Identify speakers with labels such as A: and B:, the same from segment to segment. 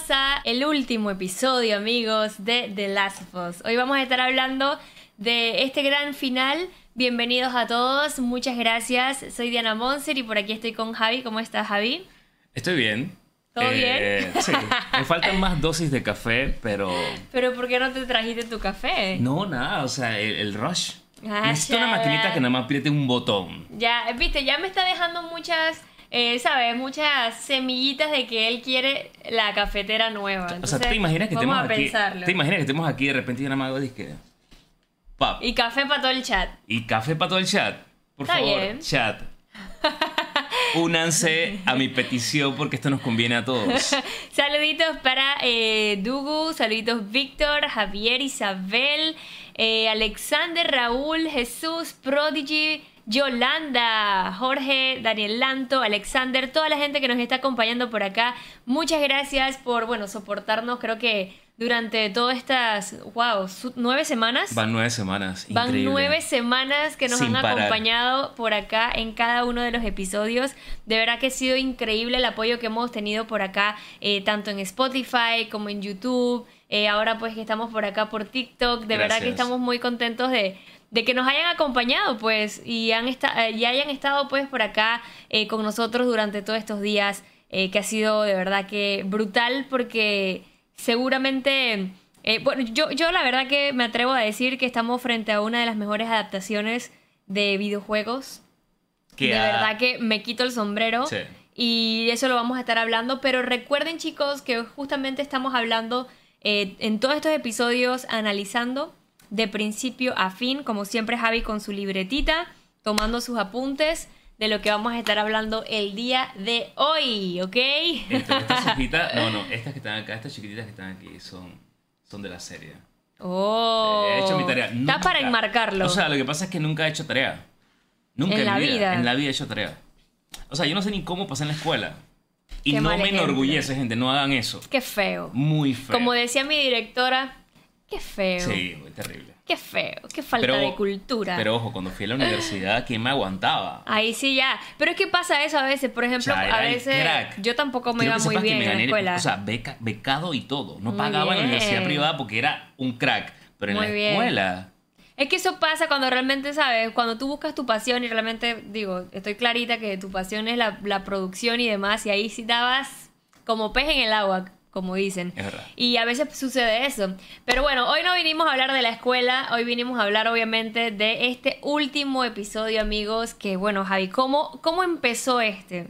A: bienvenidos a el último episodio, amigos, de The Last of Us. Hoy vamos a estar hablando de este gran final. Bienvenidos a todos, muchas gracias. Soy Diana Monser y por aquí estoy con Javi. ¿Cómo estás, Javi?
B: Estoy bien.
A: ¿Todo
B: Eh, Sí, me faltan más dosis de café, pero...
A: Pero ¿por qué no te trajiste tu café?
B: No, nada, o sea, el, el rush.
A: Ah,
B: Necesito una
A: ya,
B: maquinita
A: ya.
B: que nada más apriete un botón.
A: Ya, viste, ya me está dejando muchas, eh, ¿sabes? Muchas semillitas de que él quiere la cafetera nueva.
B: o sea,
A: Entonces,
B: ¿te imaginas que
A: vamos
B: estemos
A: a
B: aquí?
A: pensarlo.
B: ¿Te imaginas que estemos aquí y de repente yo nada más disque... Pap.
A: Y café para todo el chat.
B: Y café para todo el chat. Por
A: Está
B: favor,
A: bien.
B: chat. Únanse a mi petición porque esto nos conviene a todos.
A: Saluditos para eh, Dugu, saluditos Víctor, Javier, Isabel, eh, Alexander, Raúl, Jesús, Prodigy, Yolanda, Jorge, Daniel Lanto, Alexander, toda la gente que nos está acompañando por acá. Muchas gracias por, bueno, soportarnos. Creo que durante todas estas, wow, nueve semanas.
B: Van nueve semanas.
A: Van
B: increíble.
A: nueve semanas que nos
B: Sin
A: han
B: parar.
A: acompañado por acá en cada uno de los episodios. De verdad que ha sido increíble el apoyo que hemos tenido por acá, eh, tanto en Spotify como en YouTube. Eh, ahora pues que estamos por acá por TikTok. De verdad que estamos muy contentos de, de que nos hayan acompañado pues y, han eh, y hayan estado pues por acá eh, con nosotros durante todos estos días. eh, que ha sido de verdad que brutal porque seguramente... eh, bueno, yo, yo la verdad que me atrevo a decir que estamos frente a una de las mejores adaptaciones de videojuegos.
B: Que
A: de verdad que me quito el sombrero.
B: Sí.
A: Y eso lo vamos a estar hablando. Pero recuerden, chicos, que justamente estamos hablando en todos estos episodios, analizando de principio a fin, como siempre Javi con su libretita, tomando sus apuntes de lo que vamos a estar hablando el día de hoy, ¿ok?
B: Estas hojitas, no, no, estas que están acá, estas chiquititas que están aquí son, son de la serie.
A: Oh,
B: He hecho mi tarea.
A: Está para enmarcarlo.
B: O sea, lo que pasa es que nunca he hecho tarea. Nunca
A: En
B: en,
A: la vida.
B: En la vida he hecho tarea. O sea, yo no sé ni cómo pasé en la escuela. Y
A: Qué
B: no me enorgullece, gente. No hagan eso.
A: Qué feo.
B: Muy feo.
A: Como decía mi directora, qué feo.
B: Sí, muy terrible.
A: Qué feo. Qué falta de cultura.
B: Pero ojo, cuando fui a la universidad, ¿quién me aguantaba?
A: Ahí sí ya. Pero es que pasa eso a veces. Por ejemplo,
B: O sea,
A: a veces yo tampoco me
B: Quiero
A: iba muy bien en la
B: el-. O sea, beca- becado y todo. No
A: Muy
B: pagaba en la universidad privada porque era un crack. Pero en
A: Muy
B: la
A: bien.
B: escuela.
A: Es que eso pasa cuando realmente, ¿sabes? Cuando tú buscas tu pasión y realmente, digo, estoy clarita que tu pasión es la, la producción y demás, y ahí sí dabas como pez en el agua, como dicen.
B: Es verdad.
A: Y a veces sucede eso. Pero bueno, hoy no vinimos a hablar de la escuela, hoy vinimos a hablar obviamente de este último episodio, amigos, que bueno, Javi, ¿cómo, cómo empezó este?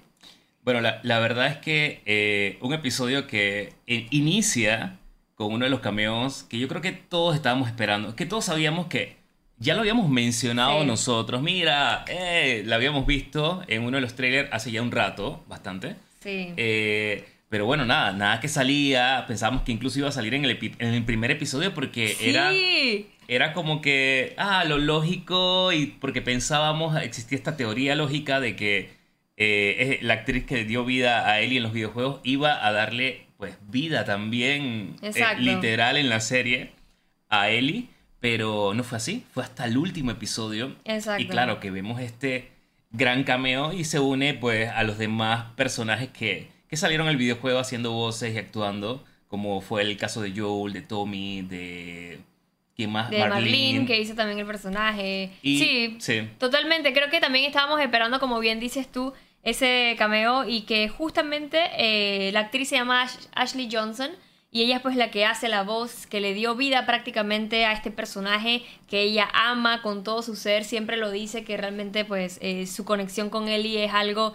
B: Bueno, la, la verdad es que eh, un episodio que eh, inicia con uno de los cameos que yo creo que todos estábamos esperando, que todos sabíamos que ya lo habíamos mencionado
A: Sí.
B: nosotros. Mira, eh, la habíamos visto en uno de los trailers hace ya un rato, bastante.
A: Sí.
B: Eh, pero bueno, nada, nada que salía. Pensábamos que incluso iba a salir en el, epi- en el primer episodio porque era,
A: sí.
B: era como que, ah, lo lógico y porque pensábamos, existía esta teoría lógica de que eh, la actriz que dio vida a Ellie en los videojuegos iba a darle pues vida también eh, literal en la serie a Ellie, pero no fue así, fue hasta el último episodio.
A: Exacto.
B: Y claro que vemos este gran cameo y se une pues a los demás personajes que, que salieron al videojuego haciendo voces y actuando, como fue el caso de Joel, de Tommy, de... ¿Quién más?
A: De Marlene, que hizo también el personaje.
B: Y-
A: sí,
B: sí.
A: totalmente. Creo que también estábamos esperando, como bien dices tú, ese cameo y que justamente eh, la actriz se llama Ash- Ashley Johnson y ella es pues la que hace la voz que le dio vida prácticamente a este personaje que ella ama con todo su ser. Siempre lo dice que realmente pues eh, su conexión con Ellie es algo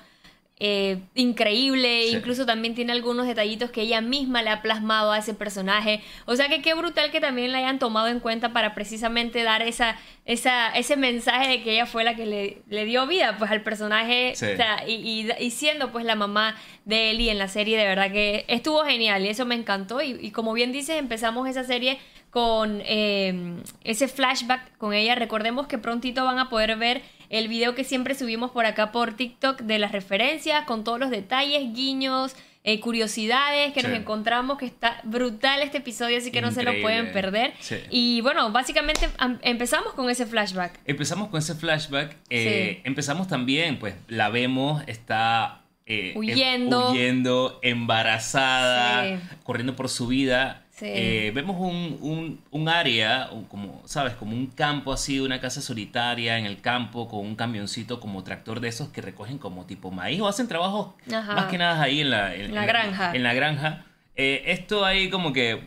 A: eh, increíble,
B: Sí.
A: incluso también tiene algunos detallitos que ella misma le ha plasmado a ese personaje. O sea que qué brutal que también la hayan tomado en cuenta para precisamente dar esa, esa, ese mensaje de que ella fue la que le, le dio vida pues al personaje
B: Sí.
A: o sea, y, y- y siendo pues la mamá de Ellie en la serie, de verdad que estuvo genial y eso me encantó. Y, y como bien dices, empezamos esa serie con eh, ese flashback con ella. Recordemos que prontito van a poder ver el video que siempre subimos por acá por TikTok de las referencias, con todos los detalles, guiños, eh, curiosidades que
B: Sí.
A: nos encontramos, que está brutal este episodio, así que no se lo pueden perder.
B: Sí.
A: Y bueno, básicamente am- empezamos con ese flashback.
B: Empezamos con ese flashback. eh, Empezamos también, pues la vemos, está eh, em-
A: Huyendo.
B: huyendo, embarazada, corriendo por su vida.
A: Sí.
B: Eh, vemos un, un- un área, un- como, ¿sabes? Como un campo así, una casa solitaria en el campo con un camioncito como tractor de esos que recogen como tipo maíz o hacen trabajos
A: Ajá.
B: más que nada ahí en la, en,
A: En la granja.
B: En la granja. Eh, esto ahí como que,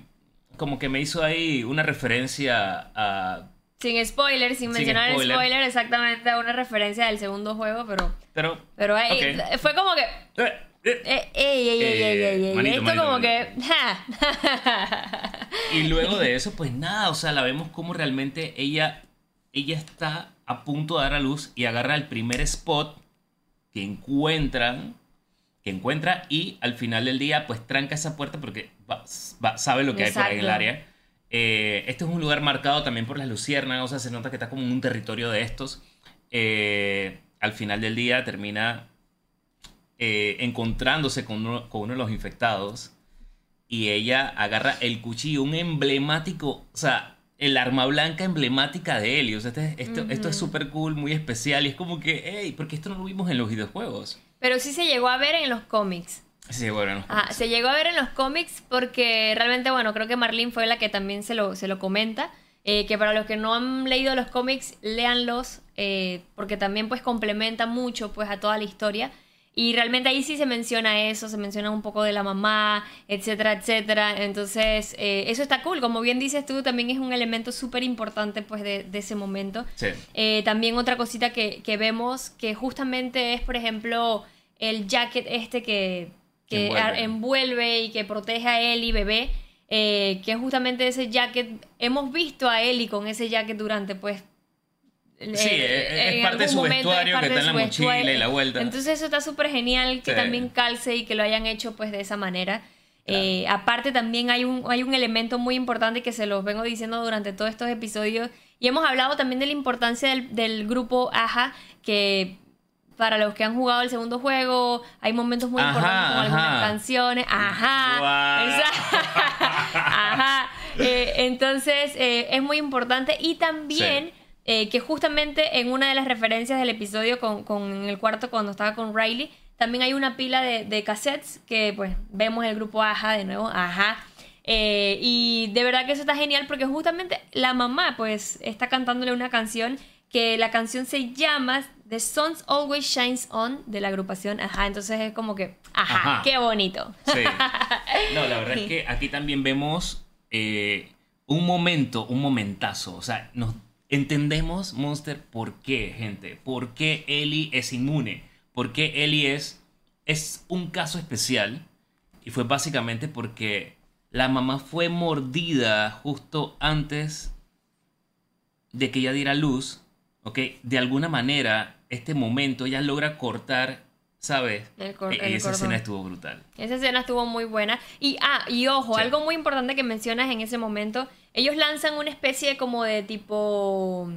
B: como que me hizo ahí una referencia a...
A: Sin spoiler, sin
B: Sin
A: mencionar
B: spoiler.
A: el spoiler, exactamente a una referencia del segundo juego, pero,
B: Pero...
A: pero ahí
B: ok.
A: fue como que...
B: Eh, eh.
A: ey, ey, ey, ey, ey, ey,
B: manito,
A: esto
B: manito,
A: como
B: manito.
A: que...
B: Y luego de eso, pues nada, o sea, la vemos como realmente ella, ella está a punto de dar a luz y agarra el primer spot que encuentran, que encuentra y al final del día, pues tranca esa puerta porque va- va- sabe lo que hay por ahí en el área. Eh, este es un lugar marcado también por las luciérnagas, o sea, se nota que está como en un territorio de estos. Eh, al final del día termina eh, encontrándose con uno, con uno de los infectados y ella agarra el cuchillo, un emblemático, o sea, el arma blanca emblemática de él. Y, o sea, este- esto, es súper cool, muy especial. Y es como que, hey, porque esto no lo vimos en los videojuegos.
A: Pero sí se llegó a ver en los cómics.
B: Sí, bueno, no.
A: Ah, se llegó a ver en los cómics porque realmente, bueno, creo que Marlene fue la que también se lo, se lo comenta. eh, que para los que no han leído los cómics, léanlos, eh, porque también pues complementa mucho pues a toda la historia. Y realmente ahí sí se menciona eso, se menciona un poco de la mamá, etcétera, etcétera. Entonces, eh, eso está cool. Como bien dices tú, también es un elemento súper importante pues de, de ese momento.
B: Sí.
A: Eh, también otra cosita que, que vemos que justamente es, por ejemplo, el jacket este que, que
B: envuelve
A: y que protege a Ellie, bebé, eh, que justamente ese jacket, hemos visto a Ellie con ese jacket durante pues...
B: Sí,
A: eh,
B: es parte de su
A: momento,
B: vestuario
A: parte
B: que está en la mochila
A: vestuario.
B: y la vuelta.
A: Entonces eso está súper genial que
B: Sí.
A: también calce y que lo hayan hecho pues de esa manera. Eh, aparte también hay un, hay un elemento muy importante que se los vengo diciendo durante todos estos episodios y hemos hablado también de la importancia del, del grupo AHA que para los que han jugado el segundo juego hay momentos muy
B: Ajá,
A: importantes con algunas
B: ajá.
A: canciones. Ajá. Esa- Ajá. Eh, entonces eh, es muy importante y también... eh, que justamente en una de las referencias del episodio con, con el cuarto cuando estaba con Riley, también hay una pila de, de cassettes que pues vemos el grupo Aja de nuevo, Ajá. Eh, y de verdad que eso está genial porque justamente la mamá pues está cantándole una canción que la canción se llama The Sun Always Shines On de la agrupación Ajá. Entonces es como que, ajá,
B: Ajá.
A: qué bonito.
B: Sí. No, la verdad es que aquí también vemos eh, un momento, un momentazo. O sea, nos entendemos, Monster, por qué, gente. Por qué Ellie es inmune. Por qué Ellie es, es un caso especial. Y fue básicamente porque la mamá fue mordida justo antes de que ella diera luz. ¿Ok? De alguna manera, este momento ella logra cortar, ¿sabes?
A: El
B: y
A: el
B: esa escena estuvo brutal.
A: Esa escena estuvo muy buena. Y, ah, y ojo,
B: Sí.
A: algo muy importante que mencionas en ese momento, ellos lanzan una especie como de tipo...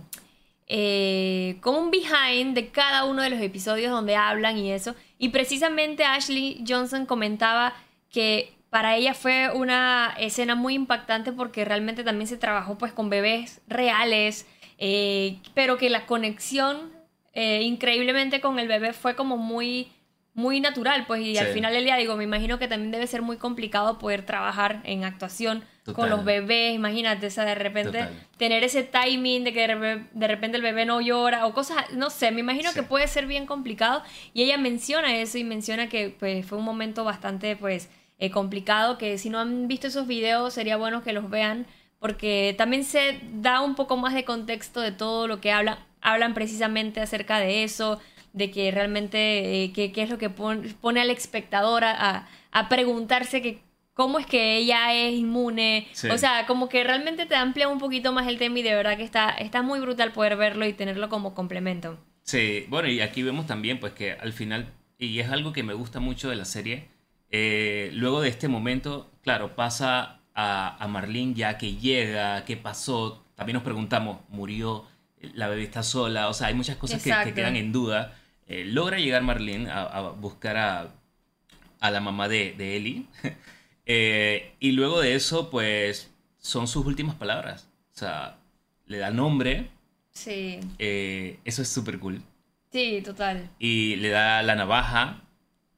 A: eh, como un behind de cada uno de los episodios donde hablan y eso. Y precisamente Ashley Johnson comentaba que para ella fue una escena muy impactante porque realmente también se trabajó pues con bebés reales, eh, pero que la conexión eh, increíblemente con el bebé fue como muy muy natural, pues, y al
B: Sí.
A: final del día digo, me imagino que también debe ser muy complicado poder trabajar en actuación con
B: Total.
A: los bebés, imagínate, o sea, de repente
B: Total.
A: tener ese timing de que de repente el bebé no llora o cosas, no sé, me imagino
B: Sí.
A: que puede ser bien complicado y ella menciona eso y menciona que pues fue un momento bastante pues eh, complicado, que si no han visto esos videos sería bueno que los vean porque también se da un poco más de contexto de todo lo que hablan, hablan precisamente acerca de eso, de que realmente eh, qué es lo que pon- pone al espectador a, a- preguntarse que cómo es que ella es inmune,
B: Sí.
A: o sea, como que realmente te amplía un poquito más el tema y de verdad que está, está muy brutal poder verlo y tenerlo como complemento.
B: Sí, bueno, y aquí vemos también pues que al final, y es algo que me gusta mucho de la serie, eh, luego de este momento, claro, pasa a, a Marlene ya que llega, qué pasó, también nos preguntamos, murió, la bebé está sola, o sea, hay muchas cosas que, que quedan en duda. Eh, logra llegar Marlene a, a buscar a, a la mamá de, de Ellie, Eh, y luego de eso, pues, son sus últimas palabras, o sea, le da nombre,
A: Sí,
B: eh, eso es súper cool
A: sí, total.
B: y le da la navaja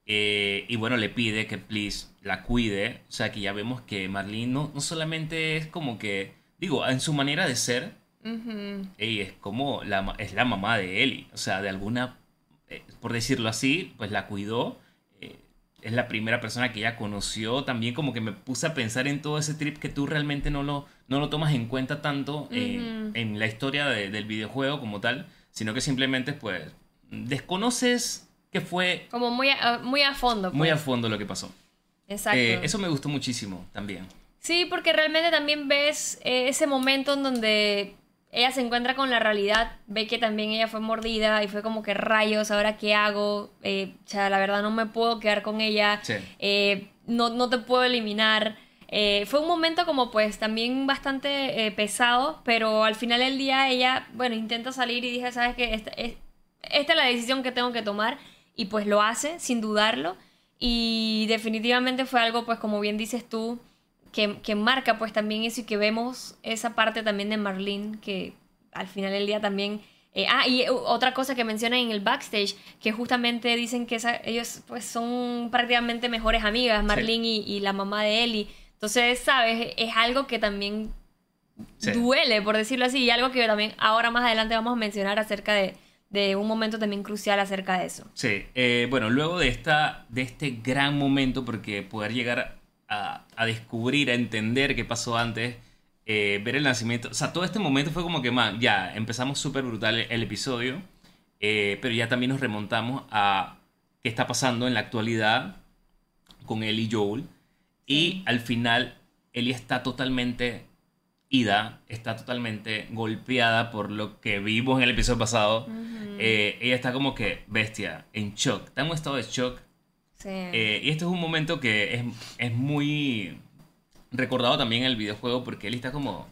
B: Eh, y bueno, le pide que please la cuide. O sea, que ya vemos que Marlene no, no solamente es como que, digo, en su manera de ser,
A: Ujú.
B: ella es como la, es la mamá de Ellie. O sea, de alguna, eh, por decirlo así, pues la cuidó. Eh, es la primera persona que ella conoció. También como que me puse a pensar en todo ese trip que tú realmente no lo, no lo tomas en cuenta tanto eh, en la historia de- del videojuego como tal, sino que simplemente pues desconoces que fue
A: Como muy a, muy a fondo.
B: muy a
A: pues.
B: fondo lo que pasó.
A: Exacto.
B: Eh, eso me gustó muchísimo también.
A: Sí, porque realmente también ves eh, ese momento en donde ella se encuentra con la realidad, ve que también ella fue mordida y fue como que rayos, ahora qué hago, Eh, o sea, la verdad no me puedo quedar con ella,
B: Sí.
A: Eh, no, no te puedo eliminar. Eh, fue un momento como pues también bastante eh, pesado, pero al final del día ella, bueno, intenta salir y dije, sabes que esta, es- esta es la decisión que tengo que tomar y pues lo hace sin dudarlo y definitivamente fue algo pues como bien dices tú que, que marca pues también eso y que vemos esa parte también de Marlene que al final del día también eh, ah y uh, otra cosa que mencionan en el backstage que justamente dicen que esa- ellos pues son prácticamente mejores amigas Marlene y, y la mamá de Ellie. Entonces sabes es algo que también
B: Sí.
A: duele por decirlo así y algo que también ahora más adelante vamos a mencionar acerca de, de un momento también crucial acerca de eso.
B: Sí, eh, bueno, luego de, esta, de este gran momento, porque poder llegar a, a descubrir, a entender qué pasó antes, eh, ver el nacimiento, o sea, todo este momento fue como que, man, ya, empezamos súper brutal el, el episodio, eh, pero ya también nos remontamos a qué está pasando en la actualidad con Ellie y Joel, y al final Ellie está totalmente ida, está totalmente golpeada por lo que vimos en el episodio pasado. Eh, ella está como que bestia, en shock, está en un estado de shock.
A: Sí
B: Eh, y este es un momento que es, es muy recordado también en el videojuego porque él está como...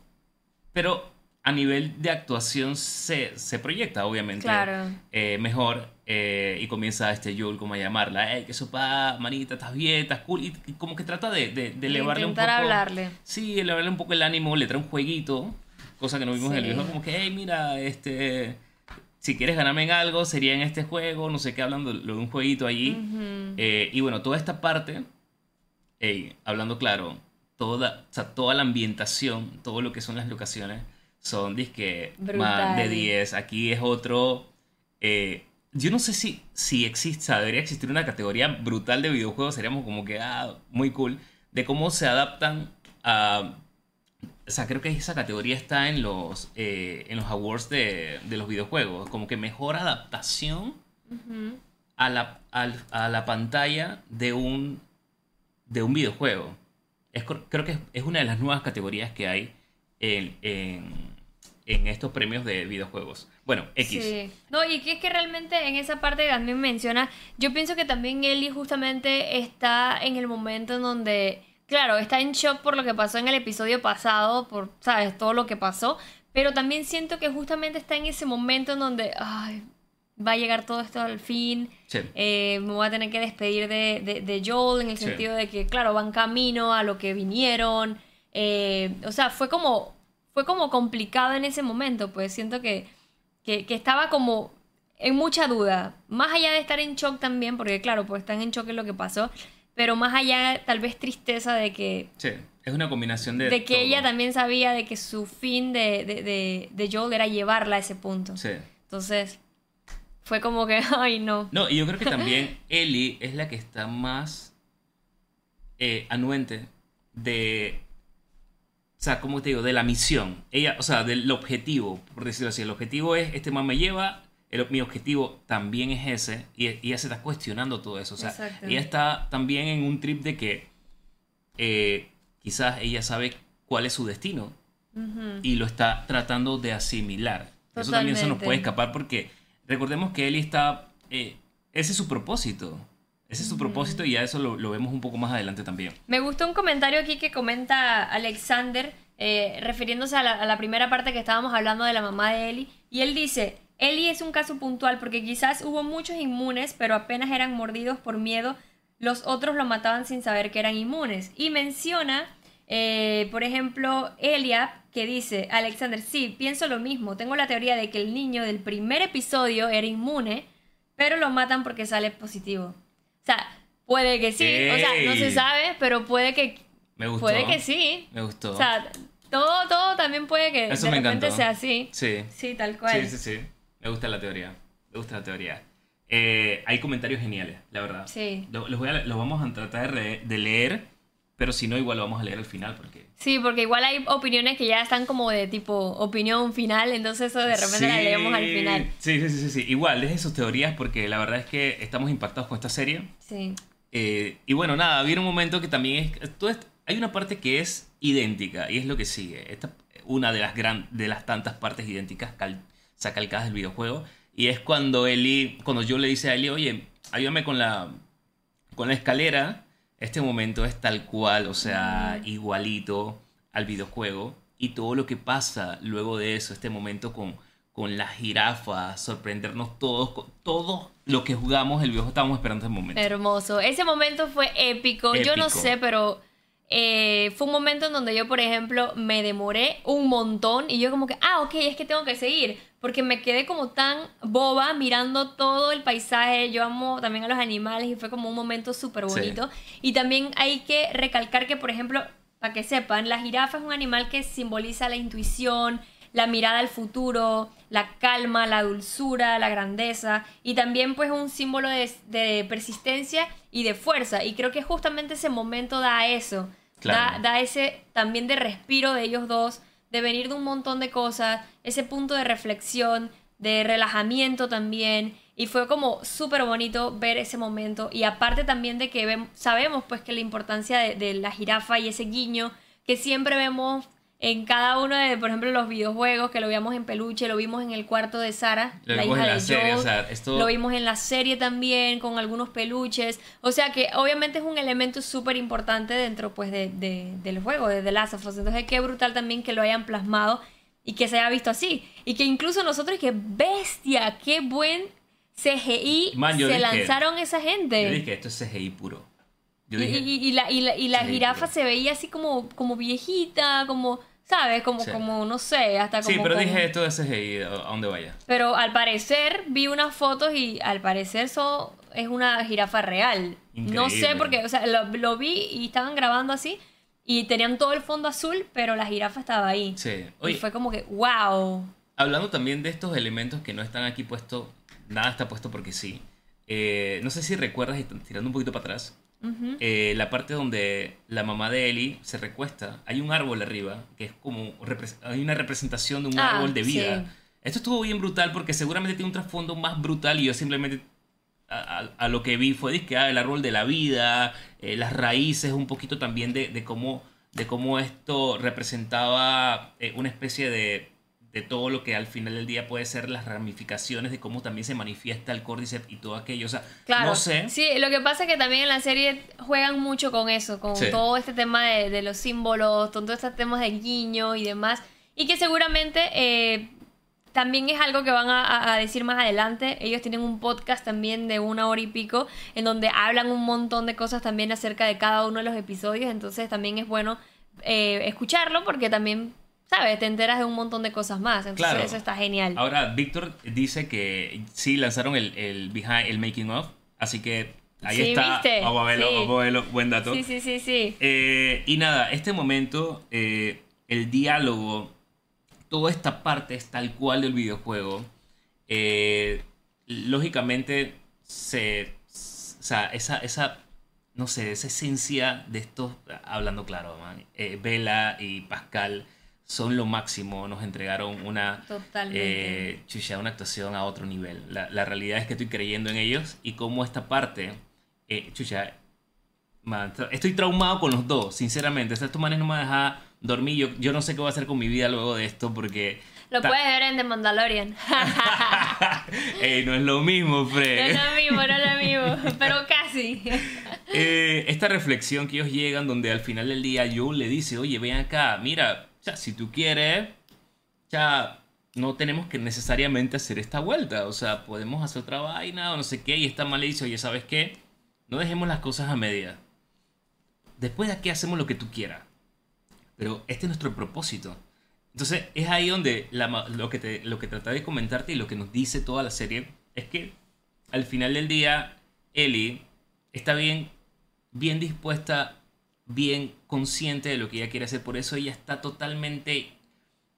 B: Pero a nivel de actuación se, se proyecta, obviamente.
A: Claro.
B: eh, mejor. eh, y comienza este Joel como a llamarla. ¡Ey, qué sopa, manita! ¿Estás bien? ¿Estás cool? Y, y como que trata de, de, de elevarle un poco...
A: hablarle.
B: Sí, elevarle un poco el ánimo, le trae un jueguito, cosa que no vimos en el videojuego, como que, hey, mira, este, si quieres ganarme en algo, sería en este juego, no sé qué, hablando de, un jueguito allí.
A: Ujú.
B: Eh, y bueno, toda esta parte, ey, hablando claro, toda, o sea, toda la ambientación, todo lo que son las locaciones, son disque man, de 10. Aquí es otro... eh, yo no sé si, si sea, debería existir una categoría brutal de videojuegos, seríamos como que, ah, muy cool, de cómo se adaptan a... O sea, creo que esa categoría está en los, eh, en los awards de, de los videojuegos, como que mejor adaptación a la, a la pantalla de un, de un videojuego. Es, creo que es, es una de las nuevas categorías que hay en, en, en estos premios de videojuegos. Bueno, X.
A: Sí. No, y que es que realmente en esa parte que también menciona, yo pienso que también Ellie justamente está en el momento en donde, claro, está en shock por lo que pasó en el episodio pasado, por, sabes, todo lo que pasó, pero también siento que justamente está en ese momento en donde, ay, va a llegar todo esto al fin,
B: Sí.
A: eh, me voy a tener que despedir de, de, de Joel en el
B: Sí.
A: sentido de que, claro, van camino a lo que vinieron. eh, o sea, fue como, fue como complicado en ese momento, pues siento que, que, que estaba como en mucha duda. Más allá de estar en shock también, porque claro, pues están en shock en lo que pasó, pero más allá tal vez tristeza de que,
B: Sí. Es una combinación de.
A: de que
B: todo.
A: ella también sabía de que su fin de, de, de, de Joel era llevarla a ese punto.
B: Sí.
A: Entonces, fue como que, ay no.
B: No, y yo creo que también Ellie es la que está más eh, anuente de. O sea, ¿cómo te digo? De la misión. Ella, o sea, del objetivo, por decirlo así. El objetivo es, este man me lleva, el- mi objetivo también es ese. Y, y ella se está cuestionando todo eso. O sea, ella está también en un trip de que eh, quizás ella sabe cuál es su destino y lo está tratando de asimilar. Eso también se nos puede escapar porque recordemos que Ellie está... eh, ese es su propósito. Ese es su propósito y ya eso lo, lo vemos un poco más adelante también.
A: Me gustó un comentario aquí que comenta Alexander, eh, refiriéndose a la, a la primera parte que estábamos hablando de la mamá de Ellie. Y él dice, Ellie es un caso puntual porque quizás hubo muchos inmunes, pero apenas eran mordidos por miedo, los otros lo mataban sin saber que eran inmunes. Y menciona, eh, por ejemplo, Elia, que dice, Alexander, sí, pienso lo mismo, tengo la teoría de que el niño del primer episodio era inmune, pero lo matan porque sale positivo. O sea, Puede que sí, o sea, no se sabe, pero puede que
B: Me gustó.
A: puede que sí.
B: Me gustó.
A: O sea, todo todo también puede que
B: Eso
A: de
B: me
A: repente
B: encantó.
A: sea así.
B: sí.
A: Sí, tal cual.
B: Sí, sí, sí. Me gusta la teoría. Me gusta la teoría. Eh, hay comentarios geniales, la verdad.
A: Sí.
B: Lo- Los, voy a- los vamos a tratar de, leer, pero si no, igual lo vamos a leer al final porque...
A: Sí, porque igual hay opiniones que ya están como de tipo opinión final, entonces eso de repente la
B: Sí,
A: leemos al final.
B: Sí, sí, sí, sí, sí. Igual, dejen sus teorías porque la verdad es que estamos impactados con esta serie.
A: Sí.
B: Eh, y bueno, nada, viene un momento que también es... todo esto- hay una parte que es idéntica y es lo que sigue. Esta, una de las, gran, de las tantas partes idénticas cal, sacalcadas del videojuego. Y es cuando Ellie, cuando yo le dice a Ellie, oye, ayúdame con la, con la escalera. Este momento es tal cual, o sea, igualito al videojuego. Y todo lo que pasa luego de eso, este momento con, con la jirafa, sorprendernos todos, con todo lo que jugamos, el videojuego estábamos esperando ese momento.
A: Hermoso. Ese momento fue épico. Yo no
B: Épico.
A: sé, pero eh, fue un momento en donde yo, por ejemplo, me demoré un montón y yo como que, ah, ok, es que tengo que seguir. Porque me quedé como tan boba mirando todo el paisaje. Yo amo también a los animales y fue como un momento súper
B: Sí.
A: bonito. Y también hay que recalcar que, por ejemplo, para que sepan, la jirafa es un animal que simboliza la intuición, la mirada al futuro, la calma, la dulzura, la grandeza y también pues un símbolo de, de persistencia y de fuerza y creo que justamente ese momento da eso,
B: Claro.
A: da, da ese también de respiro de ellos dos, de venir de un montón de cosas, ese punto de reflexión, de relajamiento también y fue como súper bonito ver ese momento y aparte también de que sabemos pues que la importancia de, de la jirafa y ese guiño que siempre vemos en cada uno de, por ejemplo, los videojuegos, que lo veíamos en peluche, lo vimos en el cuarto de Sara,
B: Lo
A: la hija
B: en la
A: de
B: serie,
A: Joel,
B: o sea, esto-
A: lo vimos en la serie también, con algunos peluches, o sea que obviamente es un elemento súper importante dentro pues de, de- del juego, de The Last of Us, entonces qué brutal también que lo hayan plasmado y que se haya visto así, y que incluso nosotros, que bestia, qué buen CGI
B: Man,
A: se
B: dije-
A: lanzaron esa gente.
B: Yo dije, esto es CGI puro. Yo
A: Y,
B: dije,
A: y- y la, y la, y la jirafa se veía así como, como viejita, como, ¿sabes? Como,
B: Sí.
A: como no sé, hasta como...
B: sí, pero
A: con-
B: dije esto es CGI, a donde vaya.
A: Pero al parecer vi unas fotos y al parecer eso es una jirafa real. No sé porque, o sea, lo, lo vi y estaban grabando así y tenían todo el fondo azul, pero la jirafa estaba ahí.
B: Sí.
A: Y fue como que, wow.
B: hablando también de estos elementos que no están aquí puestos, nada está puesto porque sí. Eh, no sé si recuerdas, y tirando un poquito para atrás, Eh, la parte donde la mamá de Ellie se recuesta, hay un árbol arriba, que es como, hay una representación de un
A: Ah,
B: árbol de vida.
A: sí.
B: Esto estuvo bien brutal porque seguramente tiene un trasfondo más brutal y yo simplemente a, a- a lo que vi fue que ah, el árbol de la vida, eh, las raíces, un poquito también de, de cómo, de cómo esto representaba eh, una especie de, de todo lo que al final del día puede ser las ramificaciones de cómo también se manifiesta el Cordyceps y todo aquello. O sea,
A: Claro.
B: no sé.
A: Sí, lo que pasa es que también en la serie juegan mucho con eso, con
B: Sí.
A: todo este tema de, de los símbolos, con todos estos temas de guiño y demás. Y que seguramente eh, también es algo que van a decir más adelante. Ellos tienen un podcast también de una hora y pico, en donde hablan un montón de cosas también acerca de cada uno de los episodios. Entonces también es bueno eh, escucharlo porque también, ¿sabes? Te enteras de un montón de cosas más. Entonces
B: Claro.
A: eso está genial.
B: Ahora, Víctor dice que sí lanzaron el, el behind, el making of, así que ahí
A: Sí,
B: está.
A: ¿viste?
B: Vamos a verlo,
A: Sí.
B: vamos a verlo, buen dato.
A: Sí, sí, sí, sí.
B: Eh, y nada, este momento, eh, el diálogo, toda esta parte es tal cual del videojuego. Eh, lógicamente, se, o sea, esa, esa, no sé, esa esencia de estos, hablando claro, man, eh, Bella y Pascal son lo máximo, nos entregaron una, eh, chucha, una actuación a otro nivel. La, la realidad es que estoy creyendo en ellos y cómo esta parte, eh, chucha, man, estoy traumado con los dos, sinceramente. Estos manes no me dejan dormir. Yo, yo no sé qué voy a hacer con mi vida luego de esto porque...
A: Lo puedes ver en The Mandalorian.
B: Ey, no es lo mismo,
A: no
B: Fred.
A: es lo mismo, no es lo mismo, pero casi.
B: Eh, esta reflexión que ellos llegan donde al final del día Joe le dice, oye, ven acá, mira, ya, si tú quieres, ya no tenemos que necesariamente hacer esta vuelta, o sea, podemos hacer otra vaina o no sé qué, y esta mal le dice, oye, ¿sabes qué? No dejemos las cosas a media. Después de aquí hacemos lo que tú quieras. Pero este es nuestro propósito. Entonces es ahí donde la lo, que te, lo que trata de comentarte y lo que nos dice toda la serie es que al final del día Ellie está bien bien dispuesta, bien consciente de lo que ella quiere hacer. Por eso ella está totalmente,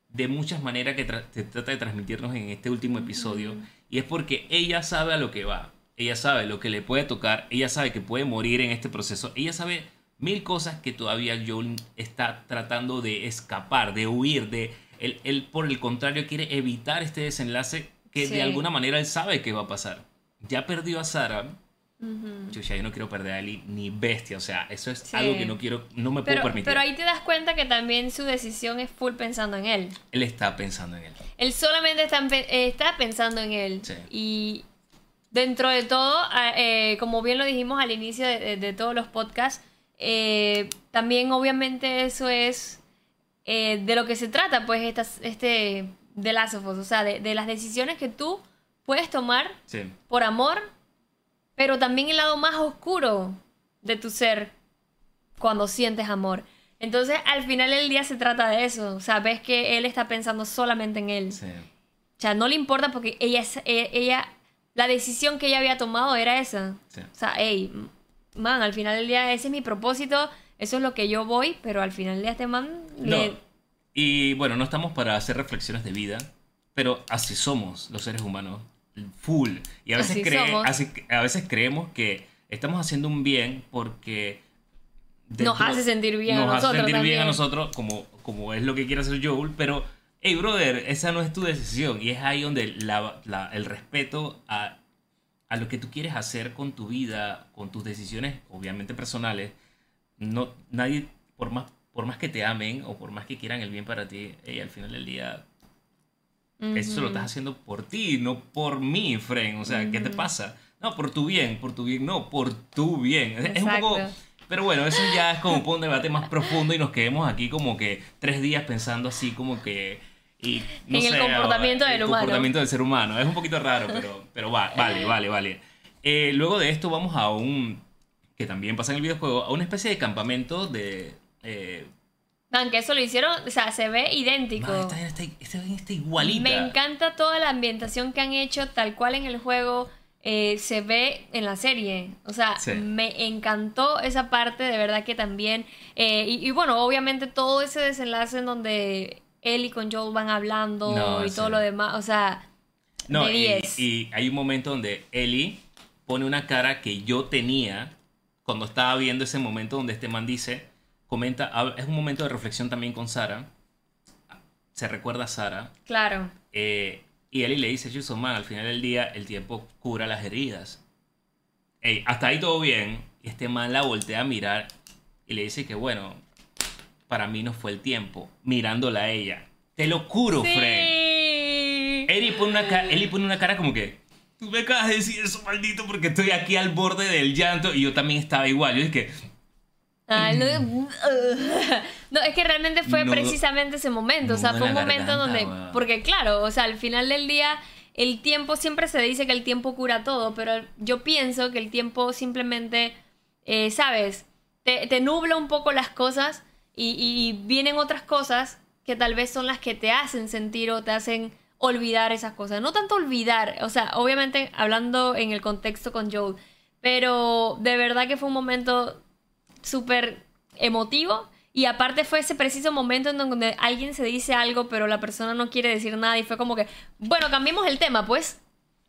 B: de muchas maneras, que trata de transmitirnos en este último episodio. Y es porque ella sabe a lo que va. Ella sabe lo que le puede tocar. Ella sabe que puede morir en este proceso. Ella sabe mil cosas que todavía Joel está tratando de escapar, de huir, de... Él, por el contrario quiere evitar este desenlace que de alguna manera él sabe que va a pasar. Ya perdió a Sara. Yo ya no quiero perder a Ellie ni bestia, o sea, eso es algo que no quiero, no me puedo permitir.
A: Pero ahí te das cuenta que también su decisión es full pensando en él.
B: Él está pensando en él.
A: Él solamente está, está pensando en él. Y dentro de todo, eh, como bien lo dijimos al inicio de todos los podcasts, eh, también obviamente eso es eh, de lo que se trata, pues, estas, este, de Last o sea, de, las decisiones que tú puedes tomar por amor, pero también el lado más oscuro de tu ser cuando sientes amor. Entonces, al final del día se trata de eso, o sea, ves que él está pensando solamente en él. O sea, no le importa porque ella, e, ella, la decisión que ella había tomado era esa. O sea, hey, man, al final del día ese es mi propósito, eso es lo que yo voy, pero al final del día este man...
B: Y bueno, no estamos para hacer reflexiones de vida, pero así somos los seres humanos, full. Y a veces, a veces creemos que estamos haciendo un bien porque...
A: nos hace sentir bien a nosotros. Nos hace sentir bien
B: a nosotros, como, como es lo que quiere hacer Joel, pero, hey, brother, esa no es tu decisión. Y es ahí donde el respeto a a lo que tú quieres hacer con tu vida, con tus decisiones, obviamente personales, no, nadie, por más, por más que te amen o por más que quieran el bien para ti, y al final del día, eso lo estás haciendo por ti, no por mí, friend. O sea, ¿qué te pasa? No, por tu bien, por tu bien, no, por tu bien. Es un poco... Pero bueno, eso ya es como un debate más profundo y nos quedemos aquí como que tres días pensando así como que
A: en el comportamiento del humano.
B: comportamiento del ser humano. Es un poquito raro, pero, pero vale, vale, vale. Eh, luego de esto vamos a un, que también pasa en el videojuego, a una especie de campamento de... Eh,
A: aunque eso lo hicieron, o sea, se ve idéntico.
B: está, está, igualita.
A: Me encanta toda la ambientación que han hecho, tal cual en el juego eh, se ve en la serie. O sea, me encantó esa parte, de verdad que también. y, bueno, obviamente todo ese desenlace en donde él y con Joel van hablando y todo lo demás. O sea,
B: no, de Y, hay un momento donde Ellie pone una cara que yo tenía cuando estaba viendo ese momento donde este man dice, comenta, es un momento de reflexión también con Sara. Se recuerda a Sara.
A: Claro.
B: Eh, y Ellie le dice, Jason man, al final del día el tiempo cura las heridas. Ey, hasta ahí todo bien. Y este man la voltea a mirar y le dice que bueno, para mí no fue el tiempo, mirándola a ella. Te lo juro, sí. Fred. Eli pone, una pone una cara como que, tú me acabas de decir eso, maldito, porque estoy aquí al borde del llanto y yo también estaba igual. Yo es que...
A: no, es que realmente fue precisamente ese momento, o sea, fue un momento donde, porque claro, o sea, al final del día el tiempo siempre se dice que el tiempo cura todo, pero yo pienso que el tiempo simplemente, eh, sabes, te, te, nubla un poco las cosas y, vienen otras cosas que tal vez son las que te hacen sentir o te hacen olvidar esas cosas. No tanto olvidar, o sea, obviamente hablando en el contexto con Joel, pero de verdad que fue un momento súper emotivo. Y aparte fue ese preciso momento en donde alguien se dice algo, pero la persona no quiere decir nada. Y fue como que, bueno, cambiemos el tema, pues.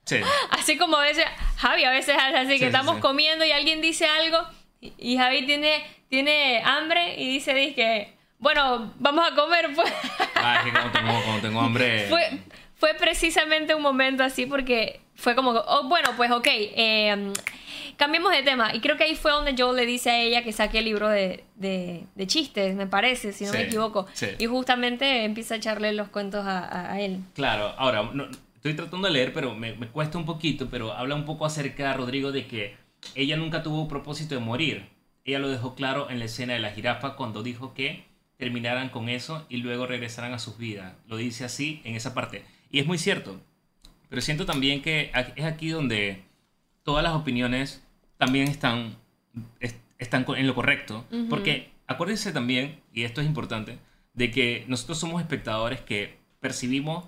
A: Sí. Así como a veces, Javi, a veces así que estamos comiendo y alguien dice algo y Javi tiene tiene hambre y dice, que bueno, vamos a comer. Pues.
B: Ah, es que cuando tengo, hambre...
A: Fue, fue precisamente un momento así porque fue como, oh, bueno, pues ok, eh, cambiemos de tema. Y creo que ahí fue donde Joel le dice a ella que saque el libro de, de, chistes, me parece, si no me equivoco. Y justamente empieza a echarle los cuentos a, a él.
B: Claro, ahora, estoy tratando de leer, pero me, me, cuesta un poquito, pero habla un poco acerca, Rodrigo, de que ella nunca tuvo propósito de morir. Ella lo dejó claro en la escena de la jirafa cuando dijo que terminaran con eso y luego regresaran a sus vidas. Lo dice así en esa parte. Y es muy cierto. Pero siento también que es aquí donde todas las opiniones también están, están en lo correcto. Porque acuérdense también, y esto es importante, de que nosotros somos espectadores que percibimos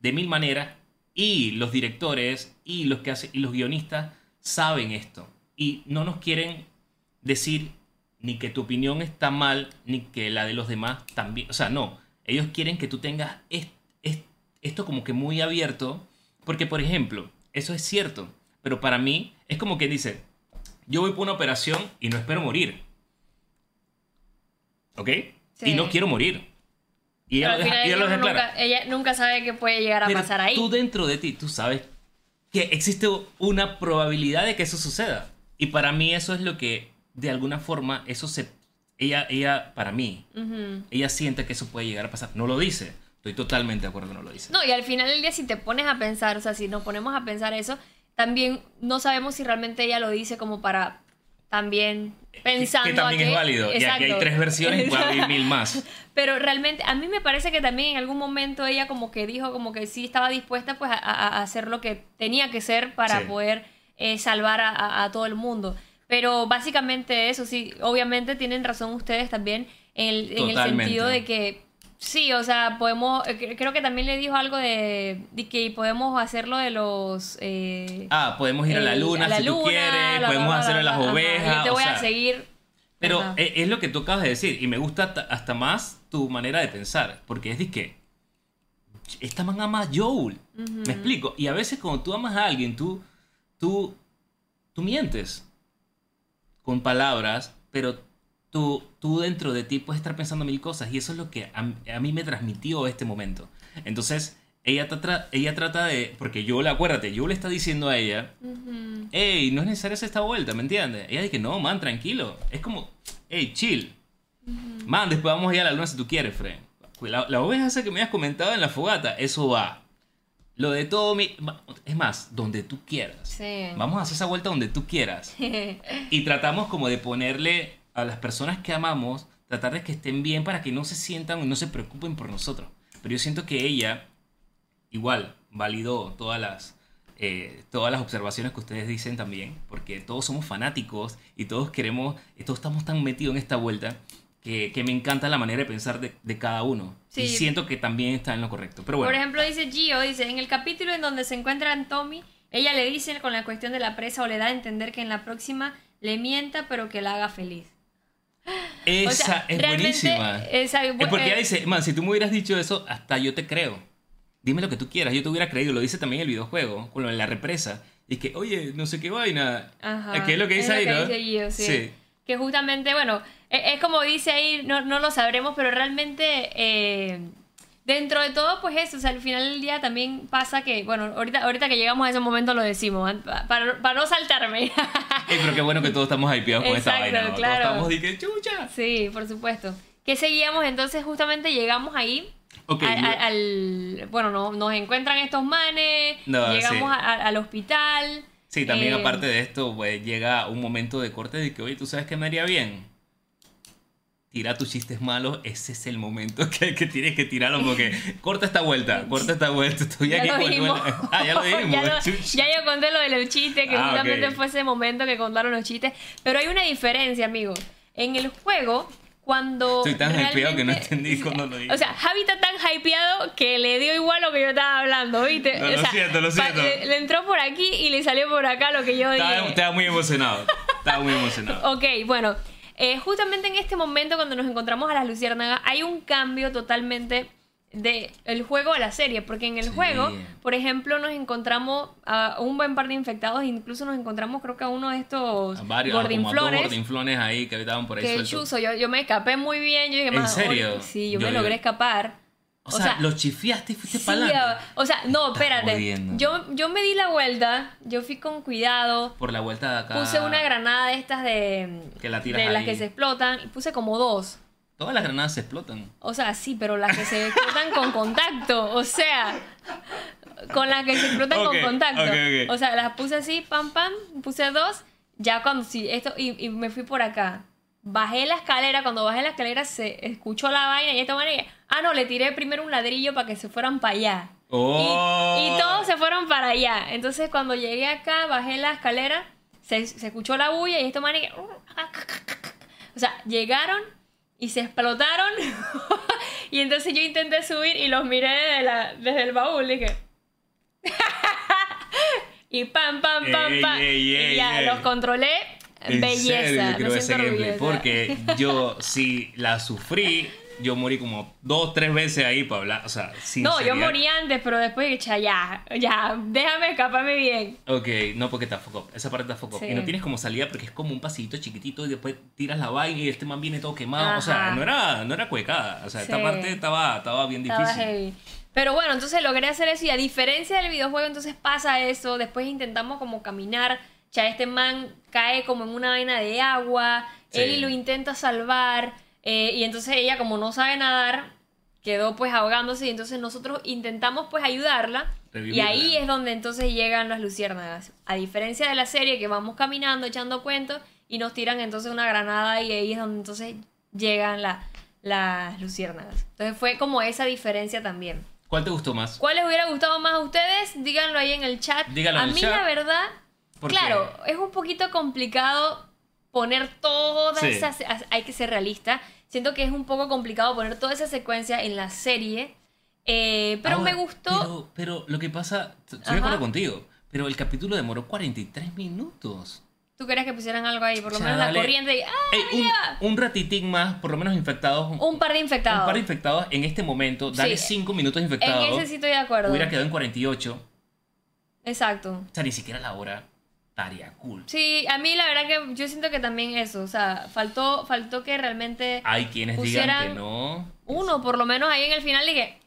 B: de mil maneras y los directores y los, que hacen, y los guionistas saben esto. Y no nos quieren decir ni que tu opinión está mal, ni que la de los demás también. O sea, no. Ellos quieren que tú tengas esto como que muy abierto. Porque, por ejemplo, eso es cierto. Pero para mí es como que dice, yo voy por una operación y no espero morir. ¿Ok? Y no quiero morir.
A: Y ella, lo, nunca, ella nunca sabe qué puede llegar a pasar ahí.
B: Tú dentro de ti, tú sabes que existe una probabilidad de que eso suceda. Y para mí eso es lo que, de alguna forma, eso se... Ella, ella para mí, ella siente que eso puede llegar a pasar. No lo dice. Estoy totalmente de acuerdo que no lo dice.
A: No, y al final del día, si te pones a pensar, o sea, si nos ponemos a pensar eso, también no sabemos si realmente ella lo dice como para también pensando.
B: Que, también es válido. Y aquí hay tres versiones puede haber mil más.
A: Pero realmente, a mí me parece que también en algún momento ella como que dijo como que sí estaba dispuesta pues a, hacer lo que tenía que ser para poder eh, salvar a, todo el mundo. Pero básicamente eso sí, obviamente tienen razón ustedes también en el, en el sentido de que Sí, o sea, podemos, eh, creo que también le dijo algo de, que podemos hacerlo de los...
B: Eh, ah, podemos ir a la luna si tú quieres, podemos hacerlo de las ovejas.
A: Yo te voy a seguir.
B: Pero e, es, lo que tú acabas de decir y me gusta hasta más tu manera de pensar, porque es de que esta man ama a Joel, me explico, y a veces cuando tú amas a alguien, tú, tú, tú mientes con palabras, pero tú, tú dentro de ti puedes estar pensando mil cosas y eso es lo que a, mí me transmitió este momento. Entonces, ella, ella trata de, porque yo le acuérdate, yo le está diciendo a ella, hey, no es necesario hacer esta vuelta, ¿me entiendes? Ella dice, no, man, tranquilo. Es como, hey, chill. Man, después vamos a ir a la luna si tú quieres, Fred. La, la oveja esa que me has comentado en la fogata, eso va. Lo de todo mi... Es más, donde tú quieras. Vamos a hacer esa vuelta donde tú quieras. y tratamos como de ponerle a las personas que amamos, tratar de que estén bien para que no se sientan y no se preocupen por nosotros. Pero yo siento que ella, igual, validó todas las, eh, todas las observaciones que ustedes dicen también, porque todos somos fanáticos y todos queremos, y todos estamos tan metidos en esta vuelta que, me encanta la manera de pensar de, cada uno. Y siento que también está en lo correcto. Pero bueno.
A: Por ejemplo, dice Gio, dice, en el capítulo en donde se encuentran Tommy, ella le dice con la cuestión de la presa o le da a entender que en la próxima le mienta, pero que la haga feliz.
B: Esa es buenísima. es porque ella dice, man, si tú me hubieras dicho eso, hasta yo te creo. Dime lo que tú quieras, yo te hubiera creído. Lo dice también el videojuego, con lo la represa. Y que, oye, no sé qué vaina. Ajá, ¿Qué es lo que dice ahí, no?
A: sí. Que justamente, bueno, e, es, como dice ahí, no, no, lo sabremos, pero realmente eh, dentro de todo, pues eso, o sea, al final del día también pasa que, bueno, ahorita, ahorita que llegamos a ese momento lo decimos, para, para no saltarme.
B: Pero qué bueno que todos estamos hypeados con esta vaina. Claro. Todos estamos de que chucha.
A: Sí, por supuesto. ¿Qué seguíamos? Entonces, justamente llegamos ahí. al, bueno, no, nos encuentran estos manes, llegamos al hospital.
B: Sí, también eh, aparte de esto, pues llega un momento de corte de que, oye, ¿tú sabes qué me haría bien? Tira tus chistes malos, ese es el momento que, que tienes que tirarlo porque corta esta vuelta, corta esta vuelta. Estoy
A: ya
B: aquí
A: lo
B: Ah, ya lo
A: dijimos. ya, yo conté lo del chiste, que ah, justamente fue ese momento que contaron los chistes. Pero hay una diferencia, amigo. En el juego, cuando.
B: Estoy tan hypeado que no entendí cuando lo dije.
A: O sea, Javi está tan hypeado que le dio igual lo que yo estaba hablando, ¿viste?
B: lo siento, lo siento.
A: Le, entró por aquí y le salió por acá lo que yo dije.
B: Estaba muy emocionado. Estaba muy emocionado.
A: ok, bueno. Eh, justamente en este momento, cuando nos encontramos a las luciérnagas, hay un cambio totalmente de el juego a la serie, porque en el juego, por ejemplo, nos encontramos a un buen par de infectados, incluso nos encontramos creo que a uno de estos
B: varios, gordinflones, gordinflones ahí que habitaban por ahí
A: que chuzo, yo, yo me escapé muy bien, yo dije,
B: ¿En serio?
A: sí, yo, me logré escapar.
B: O, sea, los chifiaste y fuiste para adelante.
A: O sea, no, espérate. Yo, yo me di la vuelta, yo fui con cuidado.
B: Por la vuelta de acá.
A: Puse una granada de estas de.
B: Que la
A: tiras De las que se explotan. Y puse como dos.
B: Todas las granadas se explotan.
A: O sea, sí, pero las que se explotan con contacto. O sea, con las que se explotan con contacto. O sea, las puse así, pam, pam. Puse dos. Ya cuando sí, esto. Y, y me fui por acá bajé la escalera, cuando bajé la escalera se escuchó la vaina y esta manera, ah, no, le tiré primero un ladrillo para que se fueran para allá.
B: Oh.
A: Y, todos se fueron para allá. Entonces cuando llegué acá, bajé la escalera, se, escuchó la bulla y esta manera... O sea, llegaron y se explotaron. y entonces yo intenté subir y los miré desde, la, desde el baúl. Dije... y pam, pam, pam, pam. y ya los controlé
B: En
A: belleza.
B: serio, yo ese
A: siento orgullosa.
B: Porque yo, si la sufrí, yo morí como dos, tres veces ahí para hablar. O sea, sin
A: No, yo morí antes, pero después dije, ya, ya, déjame escaparme bien.
B: Ok, no porque te afocó. Esa parte te afocó.
A: Sí.
B: Y no tienes como salida porque es como un pasillito chiquitito y después tiras la vaina y este man viene todo quemado. O sea, no era, no era cuecada. O sea, esta parte estaba, estaba bien difícil.
A: Estaba heavy. Pero bueno, entonces logré hacer eso y a diferencia del videojuego, entonces pasa eso. Después intentamos como caminar. Ya este man cae como en una vaina de agua.
B: Sí.
A: Él lo intenta salvar. Eh, y entonces ella, como no sabe nadar, quedó pues ahogándose. Y entonces nosotros intentamos pues ayudarla. Y ahí es donde entonces llegan las luciérnagas. A diferencia de la serie que vamos caminando, echando cuentos y nos tiran entonces una granada y ahí es donde entonces llegan la- las luciérnagas. Entonces fue como esa diferencia también.
B: ¿Cuál te gustó más?
A: ¿Cuál les hubiera gustado más a ustedes? Díganlo ahí en el chat.
B: Díganlo
A: a
B: en el
A: mí
B: chat.
A: la verdad,
B: ¿Por
A: claro, es un poquito complicado poner todas
B: Sí.
A: esas... Hay que ser realista. Siento que es un poco complicado poner toda esa secuencia en la serie. eh, pero
B: Ahora,
A: me gustó...
B: Pero, pero lo que pasa, estoy de acuerdo contigo, pero el capítulo demoró 43 minutos.
A: Tú querías que pusieran algo ahí, por lo menos la corriente y... ¡Ah,
B: Ey, un, un ratitín más, por lo menos infectados.
A: Un par de infectados.
B: Un par de infectados en este momento. Dale
A: Sí.
B: 5 minutos
A: En
B: infectados.
A: ese sí estoy de acuerdo.
B: Hubiera quedado en 48.
A: Exacto.
B: O sea, ni siquiera la hora estaría cool.
A: Sí, a mí la verdad que yo siento que también eso, o sea, faltó, faltó que realmente
B: Hay quienes digan que no.
A: uno, por lo menos ahí en el final dije,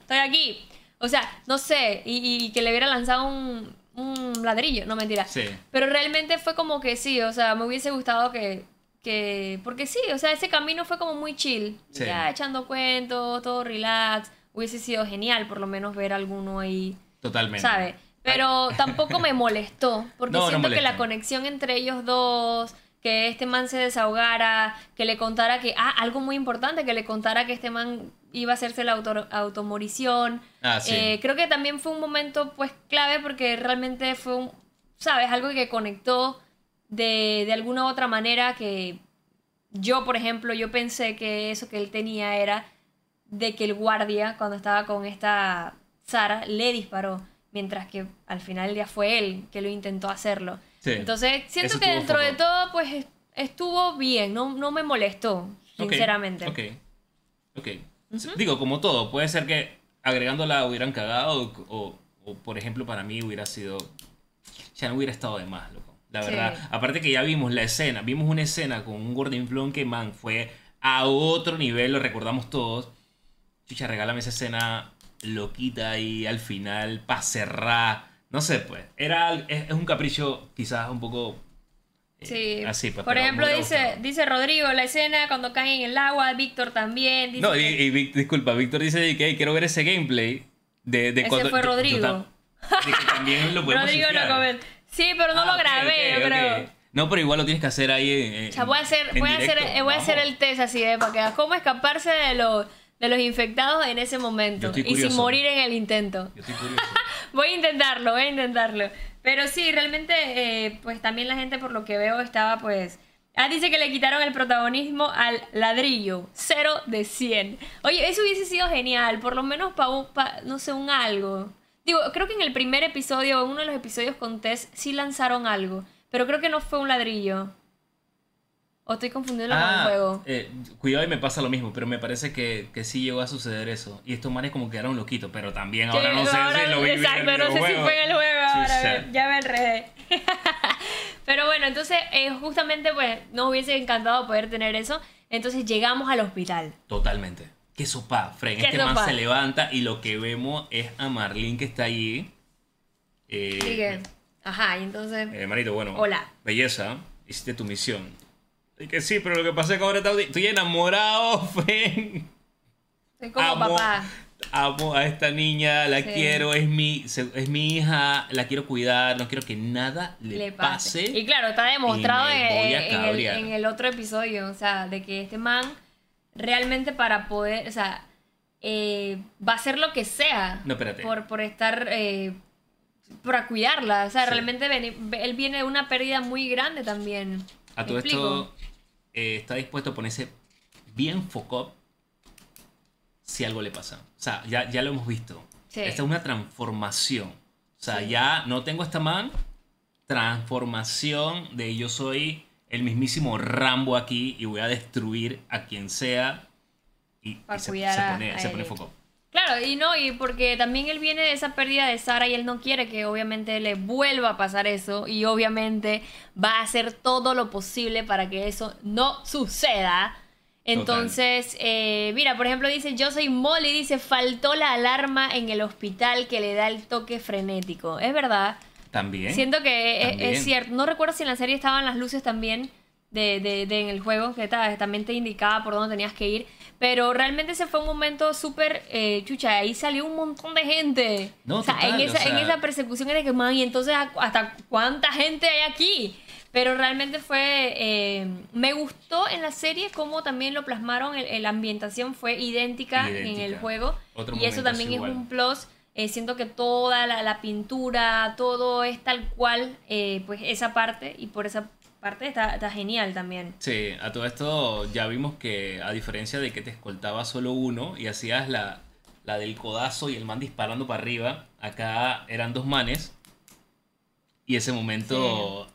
A: estoy aquí. O sea, no sé, y, y que le hubiera lanzado un, un ladrillo, no mentira.
B: Sí.
A: Pero realmente fue como que sí, o sea, me hubiese gustado que, que porque sí, o sea, ese camino fue como muy chill.
B: Sí.
A: Ya echando cuentos, todo relax. Hubiese sido genial por lo menos ver alguno ahí.
B: Totalmente.
A: ¿Sabe? Pero tampoco me molestó, porque
B: No, no
A: siento que la conexión entre ellos dos, que este man se desahogara, que le contara que, ah, algo muy importante, que le contara que este man iba a hacerse la auto, automorición.
B: Ah, sí.
A: Eh, creo que también fue un momento pues clave porque realmente fue un, ¿sabes? Algo que conectó de, de alguna u otra manera que yo, por ejemplo, yo pensé que eso que él tenía era de que el guardia, cuando estaba con esta Sara, le disparó, mientras que al final del día fue él que lo intentó hacerlo.
B: Sí.
A: Entonces, siento que dentro de
B: foco.
A: todo, pues est- estuvo bien, no, no me molestó, sinceramente.
B: Ok. Ok. Digo, como todo, puede ser que agregándola hubieran cagado o, o- por ejemplo, para mí hubiera sido... Ya no hubiera estado de más, loco. La
A: Sí.
B: verdad. Aparte que ya vimos la escena, vimos una escena con un Gordon Flon que, man, fue a otro nivel, lo recordamos todos. Chucha, regálame esa escena loquita y al final, para cerrar. No sé, pues. Era, es, es un capricho quizás un poco... eh,
A: Sí.
B: Así, pues,
A: Por ejemplo, dice, dice Rodrigo, la escena cuando caen en el agua, Víctor también. Dice
B: No, y, y Vic- disculpa, Víctor dice que quiero ver ese gameplay de, de
A: Ese
B: cuando...
A: fue
B: yo- yo
A: Rodrigo.
B: también lo podemos
A: Rodrigo lo comenta. Sí, pero no
B: Ah,
A: lo grabé,
B: ok,
A: pero...
B: ok. No, pero igual lo tienes que hacer ahí en, en-
A: O sea, voy a hacer,
B: en
A: voy a hacer,
B: directo.
A: eh, voy a hacer
B: Vamos.
A: el test así de para que cómo escaparse de los de los infectados en ese momento y sin morir en el intento.
B: Yo estoy curioso.
A: Voy a intentarlo, voy a intentarlo. Pero sí, realmente, eh, pues también la gente por lo que veo estaba pues... Ah, dice que le quitaron el protagonismo al ladrillo. Cero de 100. Oye, eso hubiese sido genial. Por lo menos para, no sé, un algo. Digo, creo que en el primer episodio, uno de los episodios con Tess, sí lanzaron algo. Pero creo que no fue un ladrillo. O estoy confundiendo con el
B: Ah,
A: juego.
B: eh, cuidado y me pasa lo mismo, pero me parece que, que sí llegó a suceder eso. Y estos manes como quedaron loquitos, pero también ahora
A: Sí,
B: no sé
A: ahora-
B: si lo vi
A: Exacto,
B: en
A: no
B: el
A: sé si
B: juego.
A: fue en el juego ahora, ya me enredé. Pero bueno, entonces eh, justamente pues nos hubiese encantado poder tener eso. Entonces llegamos al hospital.
B: Totalmente. Qué sopa, Fren.
A: Qué
B: Este man se levanta y lo que vemos es a Marlene que está allí. Eh,
A: Sigue. Ajá, y entonces...
B: Eh, Marito, bueno.
A: Hola.
B: Belleza, hiciste tu misión. Y que sí, pero lo que pasa es que ahora estoy, estoy enamorado, Fen.
A: soy como
B: amo,
A: papá.
B: amo a esta niña, la
A: Sí.
B: quiero, es mi, es mi hija, la quiero cuidar, no quiero que nada le,
A: Le
B: pase.
A: pase. Y claro, está demostrado en, en- el,
B: cabrear.
A: en el otro episodio. O sea, de que este man realmente para poder... O sea, eh, va a hacer lo que sea.
B: No, espérate.
A: Por, por estar... eh, para cuidarla. O sea,
B: Sí.
A: realmente él viene de una pérdida muy grande también.
B: A
A: ¿Me
B: todo
A: explico?
B: esto, eh, está dispuesto a ponerse bien foco si algo le pasa. O sea, ya, ya lo hemos visto.
A: Sí.
B: Esta es una transformación. O sea,
A: Sí.
B: ya no tengo esta man, transformación de yo soy el mismísimo Rambo aquí y voy a destruir a quien sea. Y, se, pone, se pone foco.
A: Claro, y no, y porque también él viene de esa pérdida de Sara y él no quiere que obviamente le vuelva a pasar eso y obviamente va a hacer todo lo posible para que eso no suceda. Entonces, eh, mira, por ejemplo, dice, yo soy Molly, dice, faltó la alarma en el hospital que le da el toque frenético. Es verdad.
B: También.
A: Siento que es,
B: También.
A: es cierto. No recuerdo si en la serie estaban las luces también de, de- de en el juego, que ta- también te indicaba por dónde tenías que ir. Pero realmente ese fue un momento súper eh, chucha. Ahí salió un montón de gente.
B: No,
A: o sea,
B: total,
A: en, esa,
B: o sea-
A: en esa persecución era que, man, y entonces ¿hasta cuánta gente hay aquí? Pero realmente fue. eh, me gustó en la serie cómo también lo plasmaron. el- ambientación fue idéntica, en el juego.
B: Otro
A: y eso también es
B: igual.
A: un plus. Eh, siento que toda la, la pintura, todo es tal cual, eh, pues esa parte, y por esa parte está, está genial también.
B: Sí, a todo esto ya vimos que a diferencia de que te escoltaba solo uno y hacías la, la del codazo y el man disparando para arriba, acá eran dos manes y ese momento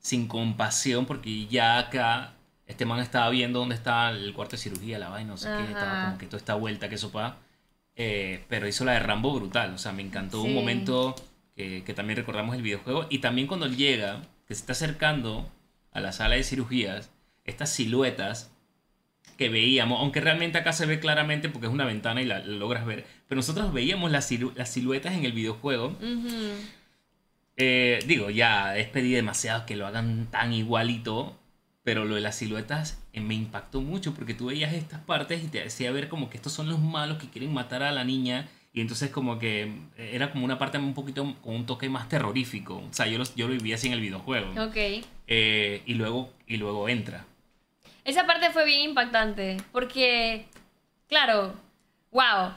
B: sin compasión porque ya acá este man estaba viendo dónde estaba el cuarto de cirugía, la vaina, no sé qué,
A: Ajá.
B: estaba como que toda esta vuelta que sopa, eh, pero hizo la de Rambo brutal, o sea, me encantó
A: Sí.
B: un momento que, que también recordamos el videojuego y también cuando él llega, que se está acercando a la sala de cirugías, estas siluetas que veíamos, aunque realmente acá se ve claramente porque es una ventana y la, la logras ver, pero nosotros veíamos las, silu- las siluetas en el videojuego. Eh, digo, ya es pedir demasiado que lo hagan tan igualito, pero lo de las siluetas eh, me impactó mucho porque tú veías estas partes y te hacía ver como que estos son los malos que quieren matar a la niña y entonces como que eh, era como una parte un poquito con un toque más terrorífico. O sea, yo lo, yo lo viví así en el videojuego.
A: Ok.
B: Eh, y, luego, y luego entra.
A: Esa parte fue bien impactante, porque, claro, wow.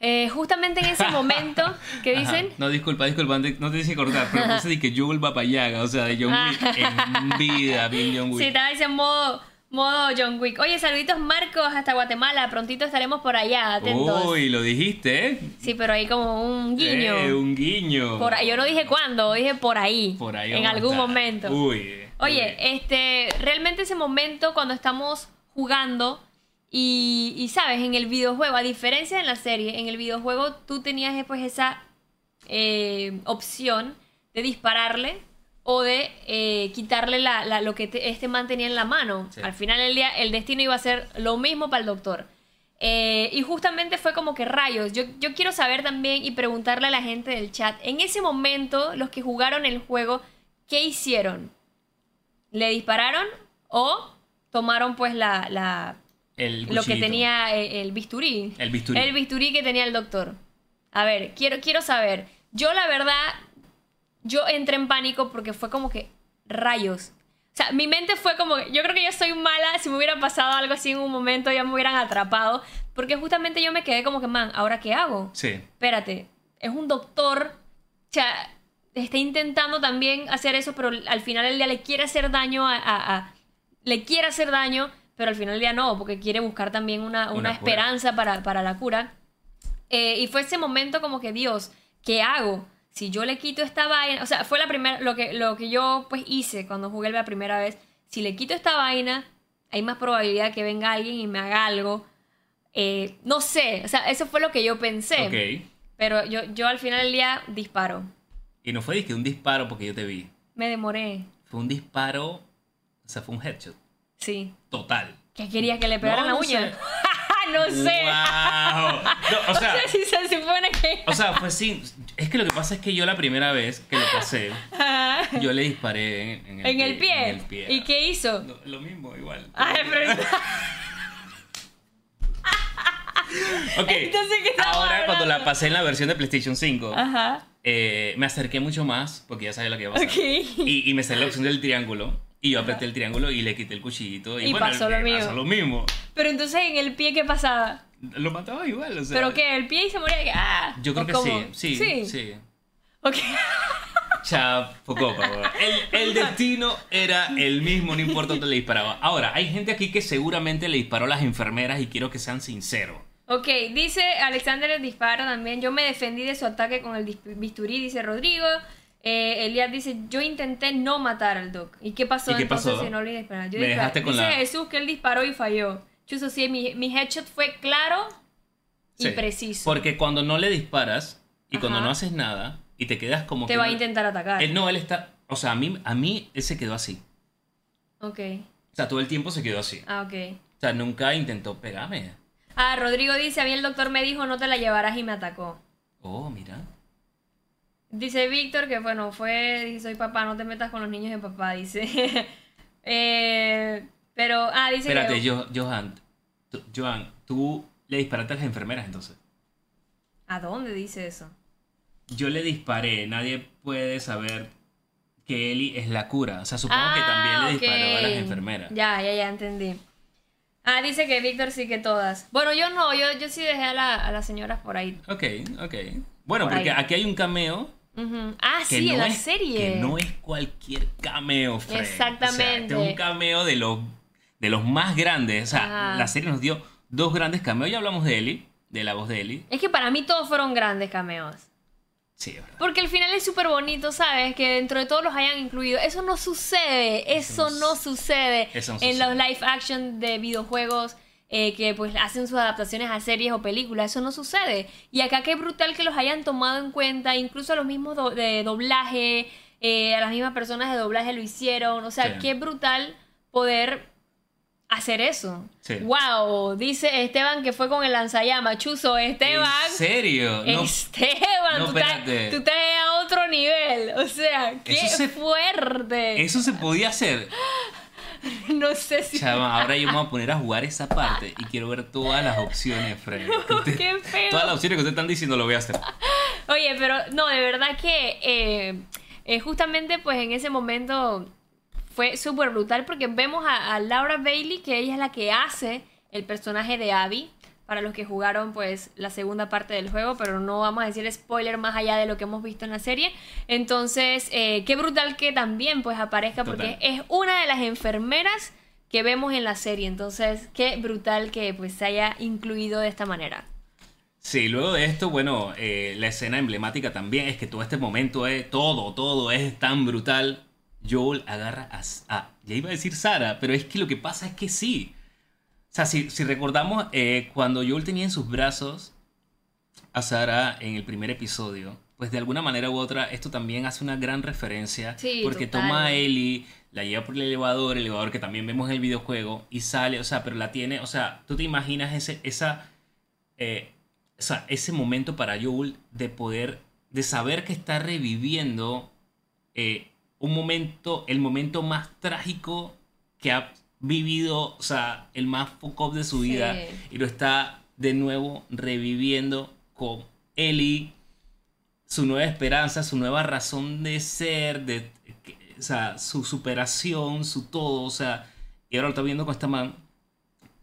A: Eh, justamente en ese momento, ¿qué dicen?
B: Ajá. No, disculpa, disculpa, no te- dice cortar, pero puse de que Joel Papayaga, o sea, de John Wick en vida, bien John
A: Sí,
B: Wick.
A: estaba en modo, modo John Wick. Oye, saluditos Marcos hasta Guatemala, prontito estaremos por allá, atentos.
B: Uy, lo dijiste, ¿eh?
A: Sí, pero ahí como un guiño.
B: Eh, un guiño.
A: Por yo no dije cuándo, dije por ahí.
B: Por ahí
A: En algún momento.
B: Uy.
A: Oye,
B: uy.
A: este, realmente ese momento cuando estamos jugando y, y, sabes, en el videojuego, a diferencia de la serie, en el videojuego tú tenías después esa eh, opción de dispararle o de eh, quitarle la, la- lo que te- este man tenía en la mano.
B: Sí.
A: Al final del día el destino iba a ser lo mismo para el doctor. Eh, y justamente fue como que rayos. Yo, yo quiero saber también y preguntarle a la gente del chat, en ese momento los que jugaron el juego, ¿qué hicieron? ¿Le dispararon o tomaron pues la, la-
B: El
A: lo que tenía el, el bisturí?
B: El bisturí.
A: El bisturí que tenía el doctor. A ver, quiero, quiero saber. Yo la verdad, yo entré en pánico porque fue como que rayos. O sea, mi mente fue como, que- yo creo que yo soy mala, si me hubiera pasado algo así en un momento ya me hubieran atrapado, porque justamente yo me quedé como que, man, ¿ahora qué hago?
B: Sí.
A: espérate, es un doctor, o sea, está intentando también hacer eso, pero al final del día le quiere hacer daño a, a- a- le quiere hacer daño, pero al final del día no, porque quiere buscar también una, una, esperanza para, para la cura. Eh, y fue ese momento como que, Dios, ¿qué hago? Si yo le quito esta vaina, o sea, fue la primera, lo que, lo que yo pues hice cuando jugué la primera vez, si le quito esta vaina, hay más probabilidad que venga alguien y me haga algo. Eh, no sé, o sea, eso fue lo que yo pensé.
B: Ok.
A: Pero yo, yo al final del día disparo.
B: Y no fue que un disparo porque yo te vi.
A: Me demoré.
B: Fue un disparo. O sea, fue un headshot.
A: Sí.
B: Total.
A: ¿Qué querías que le pegaran
B: No,
A: la uña?
B: sé.
A: no sé.
B: ¡Wow! No, o sea,
A: si se supone que.
B: o sea, fue sin. Es que lo que pasa es que yo la primera vez que lo pasé, yo le disparé en, en el,
A: en el pie.
B: En el pie.
A: ¿Y qué hizo?
B: No, lo mismo, igual.
A: Ay, pero-
B: Ok.
A: Entonces, ¿qué
B: Ahora, cuando la
A: hablando?
B: pasé en la versión de PlayStation 5,
A: Ajá.
B: eh, me acerqué mucho más porque ya sabía lo que iba a pasar.
A: Ok.
B: Y, y me salió la opción del triángulo. Y yo apreté el triángulo y le quité el cuchillito. Y,
A: Y
B: bueno,
A: pasó lo mismo.
B: Pasó lo mismo.
A: Pero entonces en el pie, ¿qué pasaba?
B: Lo mataba igual, o sea.
A: ¿Pero qué? ¿El pie y se moría? Ah,
B: Yo creo
A: ¿o
B: que
A: cómo?
B: sí. Sí, sí.
A: Ok.
B: Chapocopa, el, el destino era el mismo, no importa dónde le disparaba. Ahora, hay gente aquí que seguramente le disparó a las enfermeras y quiero que sean sinceros.
A: Ok, dice Alexander el disparo también. Yo me defendí de su ataque con el bisturí, dice Rodrigo. Eh, Elias dice, yo intenté no matar al Duke. ¿Y qué pasó
B: ¿Y qué
A: entonces
B: pasó?
A: si no le disparé? Yo
B: Me
A: disparé.
B: dejaste con
A: dice
B: la-
A: Jesús que él disparó y falló. Chuso, sí, mi, mi headshot fue claro y
B: Sí,
A: preciso.
B: Porque cuando no le disparas y cuando no haces nada y te quedas como
A: Te
B: que
A: va a intentar atacar.
B: Él no, él está, o sea, a mí a mí él se quedó así.
A: Ok.
B: O sea, todo el tiempo se quedó así.
A: Ah, ok.
B: O sea, nunca intentó pegarme.
A: Ah, Rodrigo dice, a mí el doctor me dijo no te la llevarás y me atacó.
B: Oh, mira.
A: Dice Víctor que bueno, fue, dice, soy papá, no te metas con los niños de papá, dice. Eh, pero, ah, dice
B: Espérate,
A: que...
B: Johan, tú- Johan, tú le disparaste a las enfermeras entonces.
A: ¿A dónde dice eso?
B: Yo le disparé, nadie puede saber que Eli es la cura. O sea, supongo que
A: Ah,
B: también le
A: ok.
B: disparó a las enfermeras.
A: Ya, ya, ya entendí. Ah, dice que Víctor sí que todas. Bueno, yo no, yo, yo sí dejé a, la- a las señoras por ahí.
B: Ok, ok. Bueno,
A: Por
B: porque
A: ahí.
B: aquí hay un cameo
A: Ah,
B: que,
A: sí,
B: no
A: en la
B: es,
A: serie.
B: que no es cualquier cameo, Fred.
A: Exactamente.
B: O sea, este es un cameo de los, de los más grandes. O sea,
A: Ajá.
B: la serie nos dio dos grandes cameos. Ya hablamos de Eli, de la voz de Eli.
A: Es que para mí todos fueron grandes cameos.
B: Sí, es verdad.
A: Porque el final es súper bonito, ¿sabes? Que dentro de todos los hayan incluido. Eso no sucede. Eso
B: Eso no
A: no
B: su-
A: sucede
B: eso no
A: en
B: sucede.
A: los live action de videojuegos eh, que pues hacen sus adaptaciones a series o películas. Eso no sucede. Y acá qué brutal que los hayan tomado en cuenta. Incluso a los mismos do- de doblaje, eh, a las mismas personas de doblaje lo hicieron. O sea,
B: Sí.
A: qué brutal poder hacer eso.
B: Sí.
A: Wow, dice Esteban que fue con el lanzallamas. Chuzo, Esteban.
B: ¿En serio? No,
A: Esteban,
B: no,
A: tú, estás, tú estás a otro nivel. O sea, qué
B: Eso se-
A: fuerte.
B: eso se podía hacer.
A: No sé si.
B: Chama, ahora yo me voy a poner a jugar esa parte y quiero ver todas las opciones, Fred. Usted-
A: Qué feo.
B: Todas las opciones que ustedes están diciendo lo voy a hacer.
A: Oye, pero no, de verdad que eh, eh, justamente pues en ese momento fue súper brutal porque vemos a, a Laura Bailey, que ella es la que hace el personaje de Abby. Para los que jugaron pues la segunda parte del juego, pero no vamos a decir spoiler más allá de lo que hemos visto en la serie. Entonces, eh, qué brutal que también pues aparezca porque
B: Total.
A: es una de las enfermeras que vemos en la serie. Entonces, qué brutal que pues se haya incluido de esta manera.
B: Sí, luego de esto, bueno, eh, la escena emblemática también es que todo este momento es, todo, todo es tan brutal. Joel agarra a, a- ya iba a decir Sara, pero es que lo que pasa es que sí. O sea, si, si recordamos, eh, cuando Joel tenía en sus brazos a Sara en el primer episodio, pues de alguna manera u otra esto también hace una gran referencia.
A: Sí,
B: porque
A: total.
B: toma a Ellie, la lleva por el elevador, el elevador que también vemos en el videojuego, y sale, o sea, pero la tiene, o sea, tú te imaginas ese, esa, eh, o sea, ese momento para Joel de poder, de saber que está reviviendo eh, un momento, el momento más trágico que ha vivido, o sea, el más fuck up de su vida,
A: Sí.
B: y lo está de nuevo reviviendo con Ellie, su nueva esperanza, su nueva razón de ser, de, que- o sea, su superación, su todo, o sea, y ahora lo está viendo con esta man.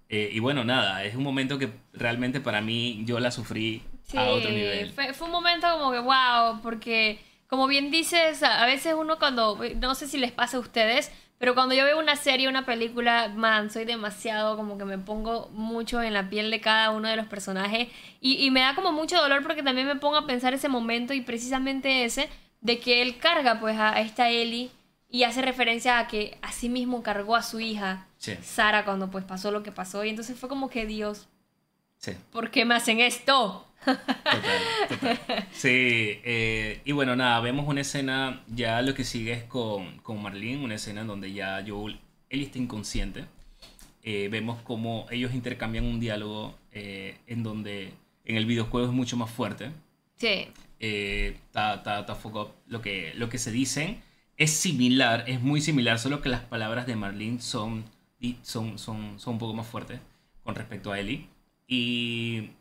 B: Eh, y bueno, nada, es un momento que realmente para mí yo la sufrí
A: Sí,
B: a otro nivel.
A: Fue, fue un momento como que wow, porque como bien dices, a a veces uno cuando, no sé si les pasa a ustedes, pero cuando yo veo una serie, una película, man, soy demasiado como que me pongo mucho en la piel de cada uno de los personajes. Y, y me da como mucho dolor porque también me pongo a pensar ese momento y precisamente ese de que él carga pues a, a esta Ellie y hace referencia a que así mismo cargó a su hija
B: Sí,
A: Sara cuando pues pasó lo que pasó. Y entonces fue como que Dios,
B: sí,
A: ¿por qué me hacen esto?
B: Total, total. Sí, eh, y bueno, nada, vemos una escena, ya lo que sigue es con, con Marlene, una escena en donde ya Joel, él está inconsciente. Eh, vemos cómo ellos intercambian un diálogo eh, en donde en el videojuego es mucho más fuerte.
A: Sí.
B: eh, fuck up, lo que, lo que se dicen es similar, es muy similar, solo que las palabras de Marlene son, son, son, son un poco más fuertes con respecto a Ellie. Y,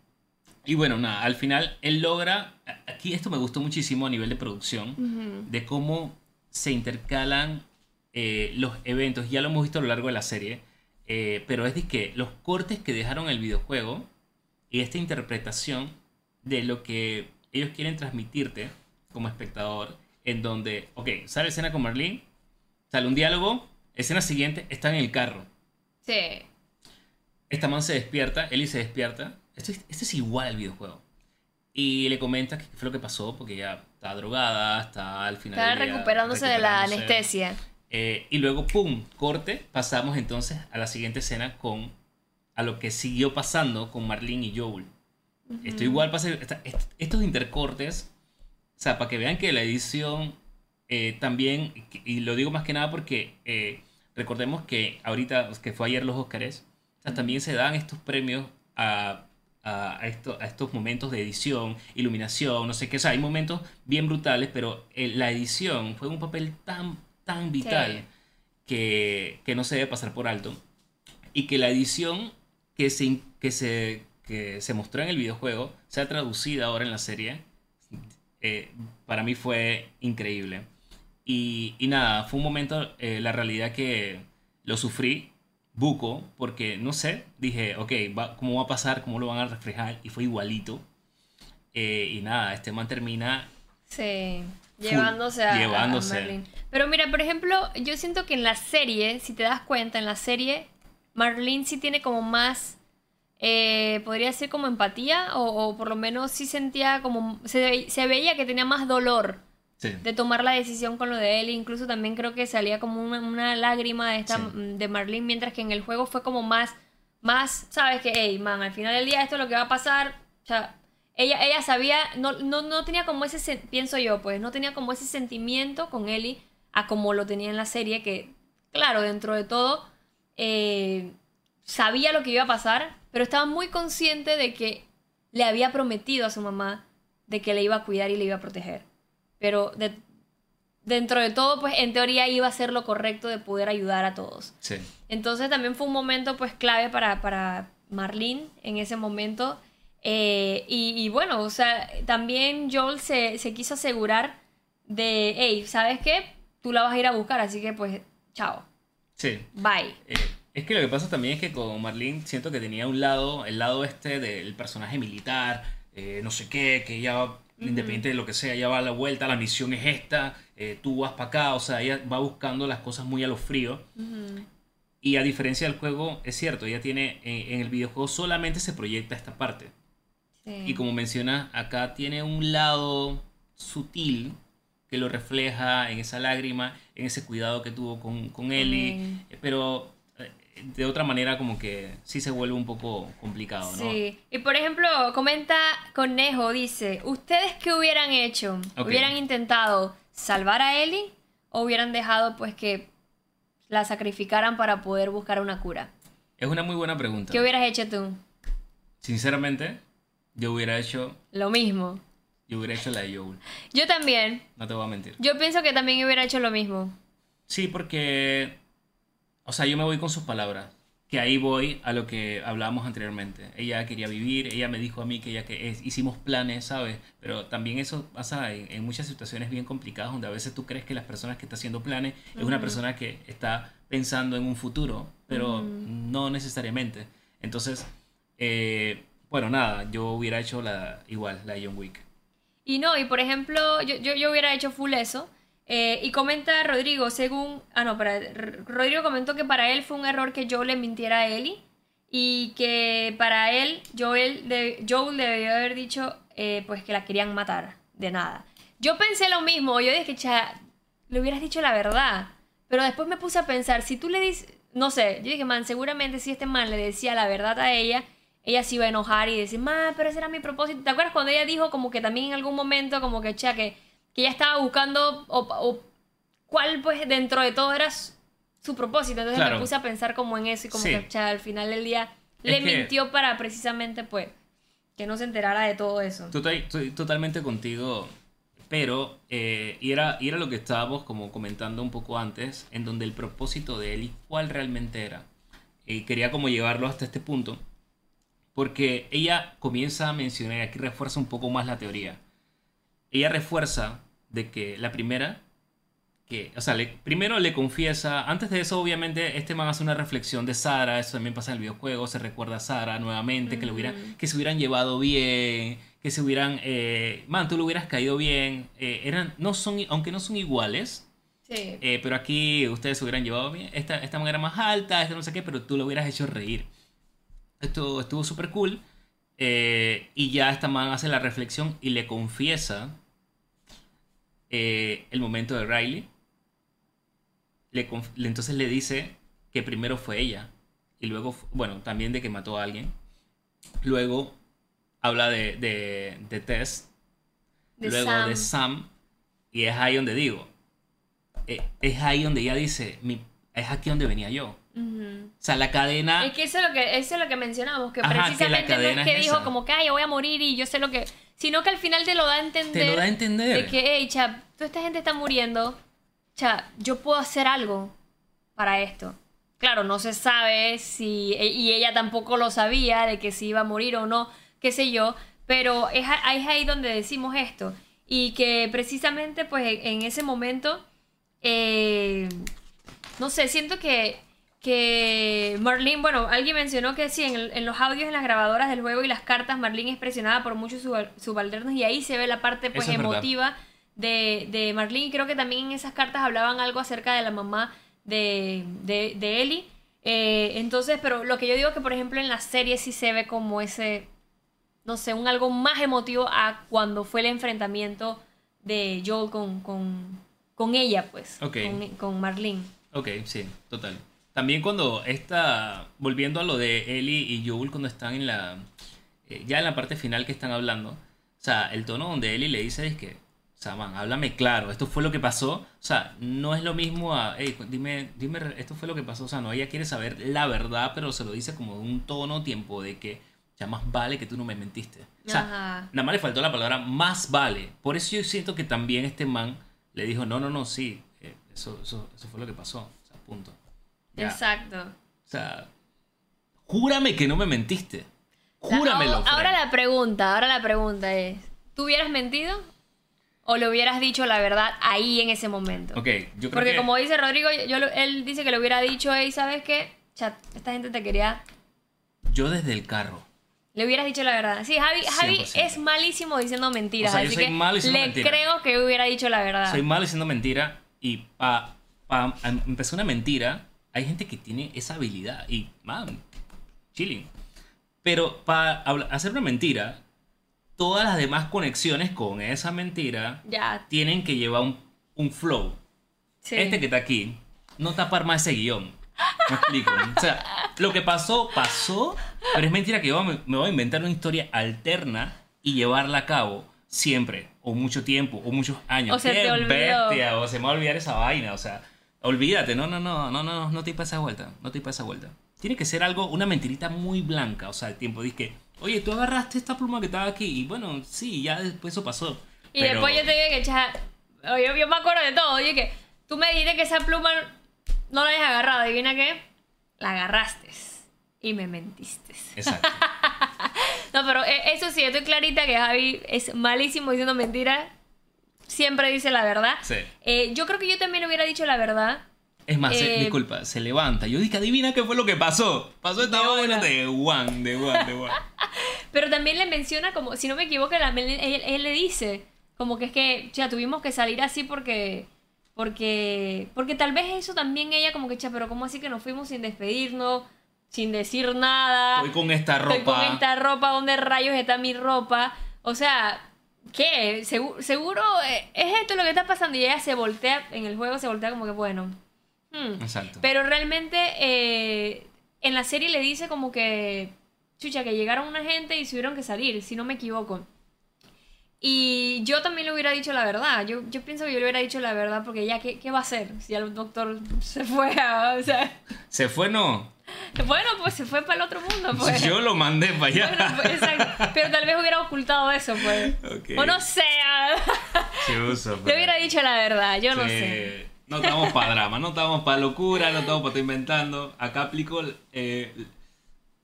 B: y bueno, nada, al final él logra, aquí esto me gustó muchísimo a nivel de producción, de cómo se intercalan eh, los eventos, ya lo hemos visto a lo largo de la serie, eh, pero es de que los cortes que dejaron el videojuego y esta interpretación de lo que ellos quieren transmitirte como espectador, en donde, ok, sale escena con Marlene, sale un diálogo, escena siguiente, está en el carro.
A: Sí.
B: Esta man se despierta, Ellie se despierta. Esto es, esto es igual al videojuego. y le comenta qué fue lo que pasó, porque ella está drogada, está al final. Del día
A: recuperándose de la
B: recuperándose.
A: anestesia.
B: Eh, y luego, ¡pum! Corte. Pasamos entonces a la siguiente escena con a lo que siguió pasando con Marlene y Joel. Esto igual pasa. esta- est- estos intercortes, o sea, para que vean que la edición eh, también, y lo digo más que nada porque eh, recordemos que ahorita, que fue ayer los Óscares, o sea, también se dan estos premios a, a, a esto- a estos momentos de edición, iluminación, no sé qué, o sea, hay momentos bien brutales, pero eh, la edición fue un papel tan, tan vital
A: Sí.
B: que, que no se debe pasar por alto. Y que la edición que se, que se, que se mostró en el videojuego sea traducida ahora en la serie, eh, para mí fue increíble. Y, y nada, fue un momento, eh, la realidad que lo sufrí, buco, porque no sé, dije, ok, va- ¿cómo va a pasar? ¿Cómo lo van a reflejar? Y fue igualito. Eh, y nada, este man termina
A: Sí,
B: Full,
A: llevándose a, a
B: llevándose.
A: Marlene. Pero mira, por ejemplo, yo siento que en la serie, si te das cuenta, en la serie, Marlene sí tiene como más, eh, podría ser como empatía, o, o por lo menos sí sentía como, se, se veía que tenía más dolor
B: Sí.
A: de tomar la decisión con lo de él, incluso también creo que salía como una, una lágrima de esta
B: Sí.
A: de Marlene, mientras que en el juego fue como más, más, sabes que, hey, man, al final del día esto es lo que va a pasar, o sea, ella, ella sabía, no, no, no tenía como ese, pienso yo, pues, no tenía como ese sentimiento con Ellie a como lo tenía en la serie, que, claro, dentro de todo, eh, sabía lo que iba a pasar, pero estaba muy consciente de que le había prometido a su mamá de que le iba a cuidar y le iba a proteger. Pero de- dentro de todo, pues en teoría iba a ser lo correcto de poder ayudar a todos.
B: Sí.
A: Entonces también fue un momento pues clave para, para Marlene en ese momento. Eh, y, y bueno, o sea, también Joel se, se quiso asegurar de, hey, ¿sabes qué? Tú la vas a ir a buscar, así que pues, chao,
B: Sí.
A: bye.
B: Eh, es que lo que pasa también es que con Marlene siento que tenía un lado, el lado este del personaje militar, eh, no sé qué, que ella, va, independiente de lo que sea, ella va a la vuelta, la misión es esta, eh, tú vas para acá, o sea, ella va buscando las cosas muy a lo frío. Y a diferencia del juego, es cierto, ella tiene, en, en el videojuego solamente se proyecta esta parte.
A: Sí.
B: Y como mencionas, acá tiene un lado sutil que lo refleja en esa lágrima, en ese cuidado que tuvo con, con Ellie, eh, pero eh, de otra manera como que sí se vuelve un poco complicado, ¿no?
A: Sí, y por ejemplo, comenta Conejo, dice, ¿ustedes qué hubieran hecho? ¿Hubieran intentado salvar a Ellie o hubieran dejado pues que la sacrificaran para poder buscar una cura?
B: Es una muy buena pregunta.
A: ¿Qué hubieras hecho tú?
B: Sinceramente, yo hubiera hecho,
A: Lo mismo.
B: yo hubiera hecho la de Joel,
A: Yo también.
B: no te voy a mentir.
A: Yo pienso que también hubiera hecho lo mismo.
B: Sí, porque, o sea, yo me voy con sus palabras. Que ahí voy a lo que hablábamos anteriormente. Ella quería vivir, ella me dijo a mí que ella que es- hicimos planes, ¿sabes? Pero también eso pasa en, en muchas situaciones bien complicadas donde a veces tú crees que las personas que está haciendo planes es una persona que está pensando en un futuro, pero no necesariamente. Entonces, eh, bueno, nada, yo hubiera hecho la igual, la de John Wick.
A: Y no, y por ejemplo, yo, yo, yo hubiera hecho full eso. Eh, y comenta Rodrigo, según... Ah, no, para, Rodrigo comentó que para él fue un error que Joel le mintiera a Ellie. Y que para él, Joel, de, Joel debió haber dicho eh, pues que la querían matar. De nada. Yo pensé lo mismo. Yo dije, cha, le hubieras dicho la verdad. Pero después me puse a pensar, si tú le dices... No sé, yo dije, man, seguramente si este man le decía la verdad a ella, ella se iba a enojar y decir, man, pero ese era mi propósito. ¿Te acuerdas cuando ella dijo como que también en algún momento, como que, cha, que, que ella estaba buscando o, o cuál pues dentro de todo era su, su propósito? Entonces
B: Claro.
A: me puse a pensar como en eso y como
B: Sí.
A: que, cha, al final del día
B: Es
A: le mintió para precisamente pues que no se enterara de todo eso.
B: Estoy totalmente contigo, pero, eh, y, era, y era lo que estábamos como comentando un poco antes, en donde el propósito de Ellie, ¿cuál realmente era? Y quería como llevarlo hasta este punto, porque ella comienza a mencionar, y aquí refuerza un poco más la teoría, ella refuerza de que la primera, que, o sea, le- primero le confiesa, antes de eso obviamente este man hace una reflexión de Sara, eso también pasa en el videojuego, se recuerda a Sara nuevamente, que, le hubieran, que se hubieran llevado bien, que se hubieran, eh, man, tú le hubieras caído bien, eh, eran, no son, aunque no son iguales,
A: Sí.
B: eh, pero aquí ustedes se hubieran llevado bien, esta, esta manera más alta, esta no sé qué, pero tú lo hubieras hecho reír. Esto estuvo súper cool. Eh, y ya esta man hace la reflexión y le confiesa eh, el momento de Riley. Le entonces le dice que primero fue ella. Y luego, bueno, también de que mató a alguien. Luego habla de, de, de Tess.
A: De
B: luego
A: Sam.
B: de Sam. Y es ahí donde digo. eh, es ahí donde ella dice, mi- es aquí donde venía yo. O sea, la cadena...
A: Es que eso es lo que, eso es lo que mencionamos, que
B: Ajá, que
A: precisamente no es que
B: es
A: dijo
B: esa.
A: como que ay, yo voy a morir y yo sé lo que. Sino que al final te lo da a entender.
B: Te lo da a entender.
A: De que, hey, cha, toda esta gente está muriendo. Cha, yo puedo hacer algo para esto. Claro, no se sabe si. e- Y ella tampoco lo sabía de que si iba a morir o no, qué sé yo. Pero es, es ahí donde decimos esto. Y que precisamente, pues, en- en ese momento. eh, no sé, siento que, que Marlene, bueno, alguien mencionó que sí, en, el- en los audios, en las grabadoras del juego y las cartas, Marlene es presionada por muchos subal- subalternos y ahí se ve la parte pues
B: es
A: emotiva de, de Marlene. Y creo que también en esas cartas hablaban algo acerca de la mamá de, de, de Ellie. Eh, entonces, pero lo que yo digo que, por ejemplo, en la serie sí se ve como ese, no sé, un algo más emotivo a cuando fue el enfrentamiento de Joel con, con, con ella, pues,
B: Ok.
A: con, con Marlene.
B: Ok, sí, total. También cuando está, volviendo a lo de Ellie y Joel cuando están en la, eh, ya en la parte final que están hablando, o sea, el tono donde Ellie le dice es que, o sea, man, háblame claro, esto fue lo que pasó, o sea, no es lo mismo a, hey, dime, dime, esto fue lo que pasó, o sea, no, ella quiere saber la verdad, pero se lo dice como de un tono, tiempo de que ya más vale que tú no me mentiste. O sea,
A: Ajá.
B: nada más le faltó la palabra más vale. Por eso yo siento que también este man le dijo, no, no, no, sí, eh, eso, eso, eso fue lo que pasó. O sea, punto. Ya.
A: Exacto.
B: O sea, júrame que no me mentiste. Júramelo.
A: La- ahora la pregunta, ahora la pregunta es, ¿tú hubieras mentido? ¿O le hubieras dicho la verdad ahí en ese momento?
B: Ok, yo creo
A: Porque
B: que...
A: como dice Rodrigo, yo, él dice que le hubiera dicho, hey, ¿sabes qué? Chat, esta gente te quería...
B: Yo desde el carro.
A: Le hubieras dicho la verdad. Sí, Javi, Javi
B: 100%.
A: es malísimo diciendo mentiras.
B: O sea, yo
A: así
B: soy
A: que
B: malo diciendo
A: le
B: mentiras.
A: creo que hubiera dicho la verdad.
B: Soy malo diciendo mentira y para empezar una mentira, hay gente que tiene esa habilidad y, man, chilling. Pero para hacer una mentira, todas las demás conexiones con esa mentira
A: Ya,
B: tienen que llevar un, un flow.
A: sí.
B: Este que está aquí, no tapar más ese guion. Me explico. O sea, lo que pasó, pasó, pero es mentira que yo me, me voy a inventar una historia alterna y llevarla a cabo siempre, o mucho tiempo, o muchos años.
A: O se
B: ¡Qué
A: te
B: bestia! O se me va a olvidar esa vaina, o sea, olvídate, no, no, no, no, no, no te para esa vuelta, no te para esa vuelta. Tiene que ser algo, una mentirita muy blanca, o sea, el tiempo, dices que, oye, tú agarraste esta pluma que estaba aquí, y bueno, sí, ya después eso pasó.
A: Y
B: pero-
A: después yo te dije que, cha, yo, yo me acuerdo de todo. Oye, que tú me dijiste que esa pluma no la habías agarrado. Adivina qué? La agarraste. Y me mentiste.
B: Exacto.
A: No, pero eh, eso sí, estoy clarita que Javi es malísimo diciendo mentiras. Siempre dice la verdad.
B: Sí.
A: Eh, yo creo que yo también hubiera dicho la verdad.
B: Es más, se-
A: Eh,
B: disculpa, se levanta. Yo dije, adivina qué fue lo que pasó. Pasó esta vaina de one, de one, de one.
A: Pero también le menciona como, si no me equivoco, él, él- él le dice como que es que, ya tuvimos que salir así porque, porque, porque tal vez eso también ella como que, cha, pero ¿cómo así que nos fuimos sin despedirnos, sin decir nada?
B: Estoy con esta ropa.
A: Estoy con esta ropa, ¿dónde rayos está mi ropa? O sea, ¿qué? Segu- seguro eh, es esto lo que está pasando y ella se voltea, en el juego se voltea como que, bueno. hmm.
B: Exacto.
A: Pero realmente eh, en la serie le dice como que, chucha, que llegaron una gente y tuvieron que salir, si no me equivoco. Y yo también le hubiera dicho la verdad. Yo, yo pienso que yo le hubiera dicho la verdad porque ya, ¿qué, qué va a hacer? Si el doctor se fue a... O sea,
B: ¿Se fue no?
A: bueno, pues se fue para el otro mundo, pues.
B: Yo lo mandé para allá.
A: Bueno, pues, exacto. Pero tal vez hubiera ocultado eso, pues.
B: Ok.
A: O no sé.
B: Chuzo,
A: Le hubiera dicho la verdad, yo no sé.
B: No estamos para drama, no estamos para locura, no estamos para estar inventando. Acá aplico eh,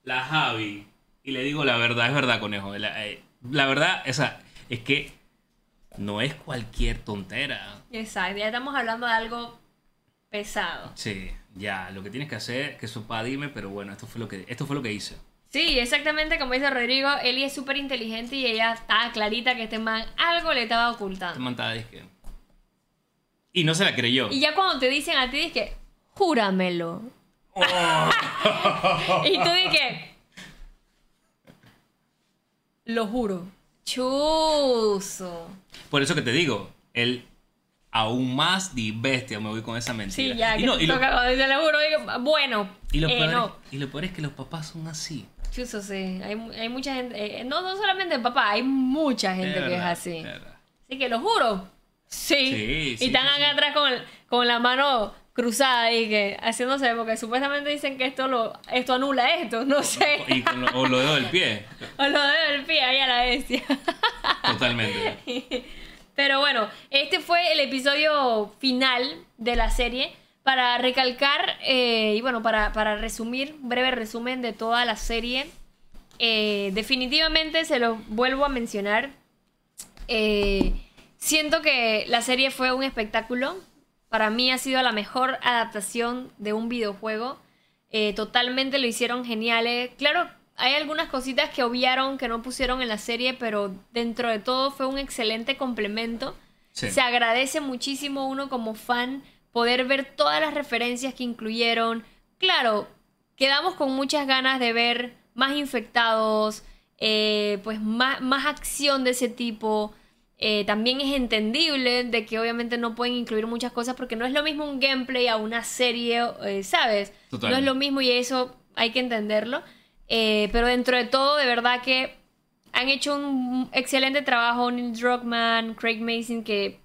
B: la Javi y le digo la verdad, es verdad, conejo. La, eh, la verdad, esa, es que no es cualquier tontera.
A: Exacto, ya estamos hablando de algo pesado.
B: Sí, ya, lo que tienes que hacer, que su papá dime, pero bueno, esto fue lo que, esto fue lo que hice.
A: Sí, exactamente como dice Rodrigo, Eli es súper inteligente y ella estaba clarita que este man algo le estaba
B: Esta
A: ocultando.
B: mantada disque. Y no se la creyó.
A: Y ya cuando te dicen a ti, que, júramelo.
B: Oh.
A: Y tú dices, Lo juro. Chuzo.
B: Por eso que te digo, él aún más de bestia me voy con esa mentira.
A: Sí, ya,
B: y
A: que
B: no, y lo,
A: toca lo juro, digo, bueno,
B: y lo
A: eh,
B: peor
A: no.
B: y lo peor es que los papás son así.
A: Chuzo, sí. Hay, hay mucha gente, eh, no, no solamente el papá, hay mucha gente
B: De
A: que es
B: verdad,
A: así.
B: de verdad.
A: Así que lo juro. Sí.
B: Sí, sí,
A: y están acá atrás con, con la mano cruzada y que haciéndose, porque supuestamente dicen que esto lo esto anula esto, no sé.
B: Y con lo, o lo dedo del pie.
A: O lo debe el pie ahí a la bestia.
B: Totalmente.
A: Pero bueno, este fue el episodio final de la serie. Para recalcar, eh, y bueno, para, para resumir, breve resumen de toda la serie. eh, definitivamente se lo vuelvo a mencionar. eh, siento que la serie fue un espectáculo. Para mí ha sido la mejor adaptación de un videojuego. Totalmente lo hicieron geniales. Claro, hay algunas cositas que obviaron, que no pusieron en la serie, pero dentro de todo fue un excelente complemento.
B: Sí.
A: Se agradece muchísimo uno como fan poder ver todas las referencias que incluyeron. Claro, quedamos con muchas ganas de ver más infectados, eh, pues más, más acción de ese tipo. Eh, también es entendible de que obviamente no pueden incluir muchas cosas porque no es lo mismo un gameplay a una serie, eh, ¿sabes?
B: Total.
A: No es lo mismo y eso hay que entenderlo. Eh, pero dentro de todo, de verdad que han hecho un excelente trabajo. Neil Druckmann, Craig Mason, que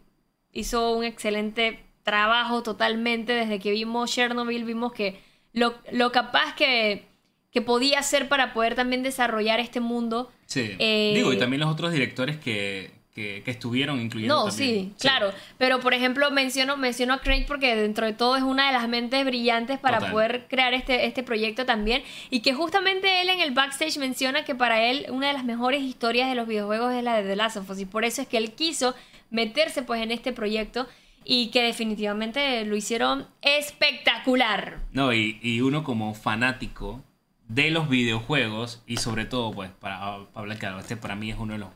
A: hizo un excelente trabajo totalmente. Desde que vimos Chernobyl, vimos que lo, lo capaz que, que podía hacer para poder también desarrollar este mundo.
B: Sí.
A: Eh,
B: Digo, y también los otros directores que, que, que estuvieron incluyendo.
A: No,
B: también.
A: sí, claro. Pero por ejemplo, menciono, menciono a Craig porque dentro de todo es una de las mentes brillantes para
B: Total.
A: poder crear este, este proyecto también. Y que justamente él en el backstage menciona que para él una de las mejores historias de los videojuegos es la de The Last of Us. Y por eso es que él quiso meterse pues en este proyecto. Y que definitivamente lo hicieron espectacular.
B: No, y, y uno como fanático de los videojuegos, y sobre todo, pues, para, para hablar claro, este para mí es uno de los,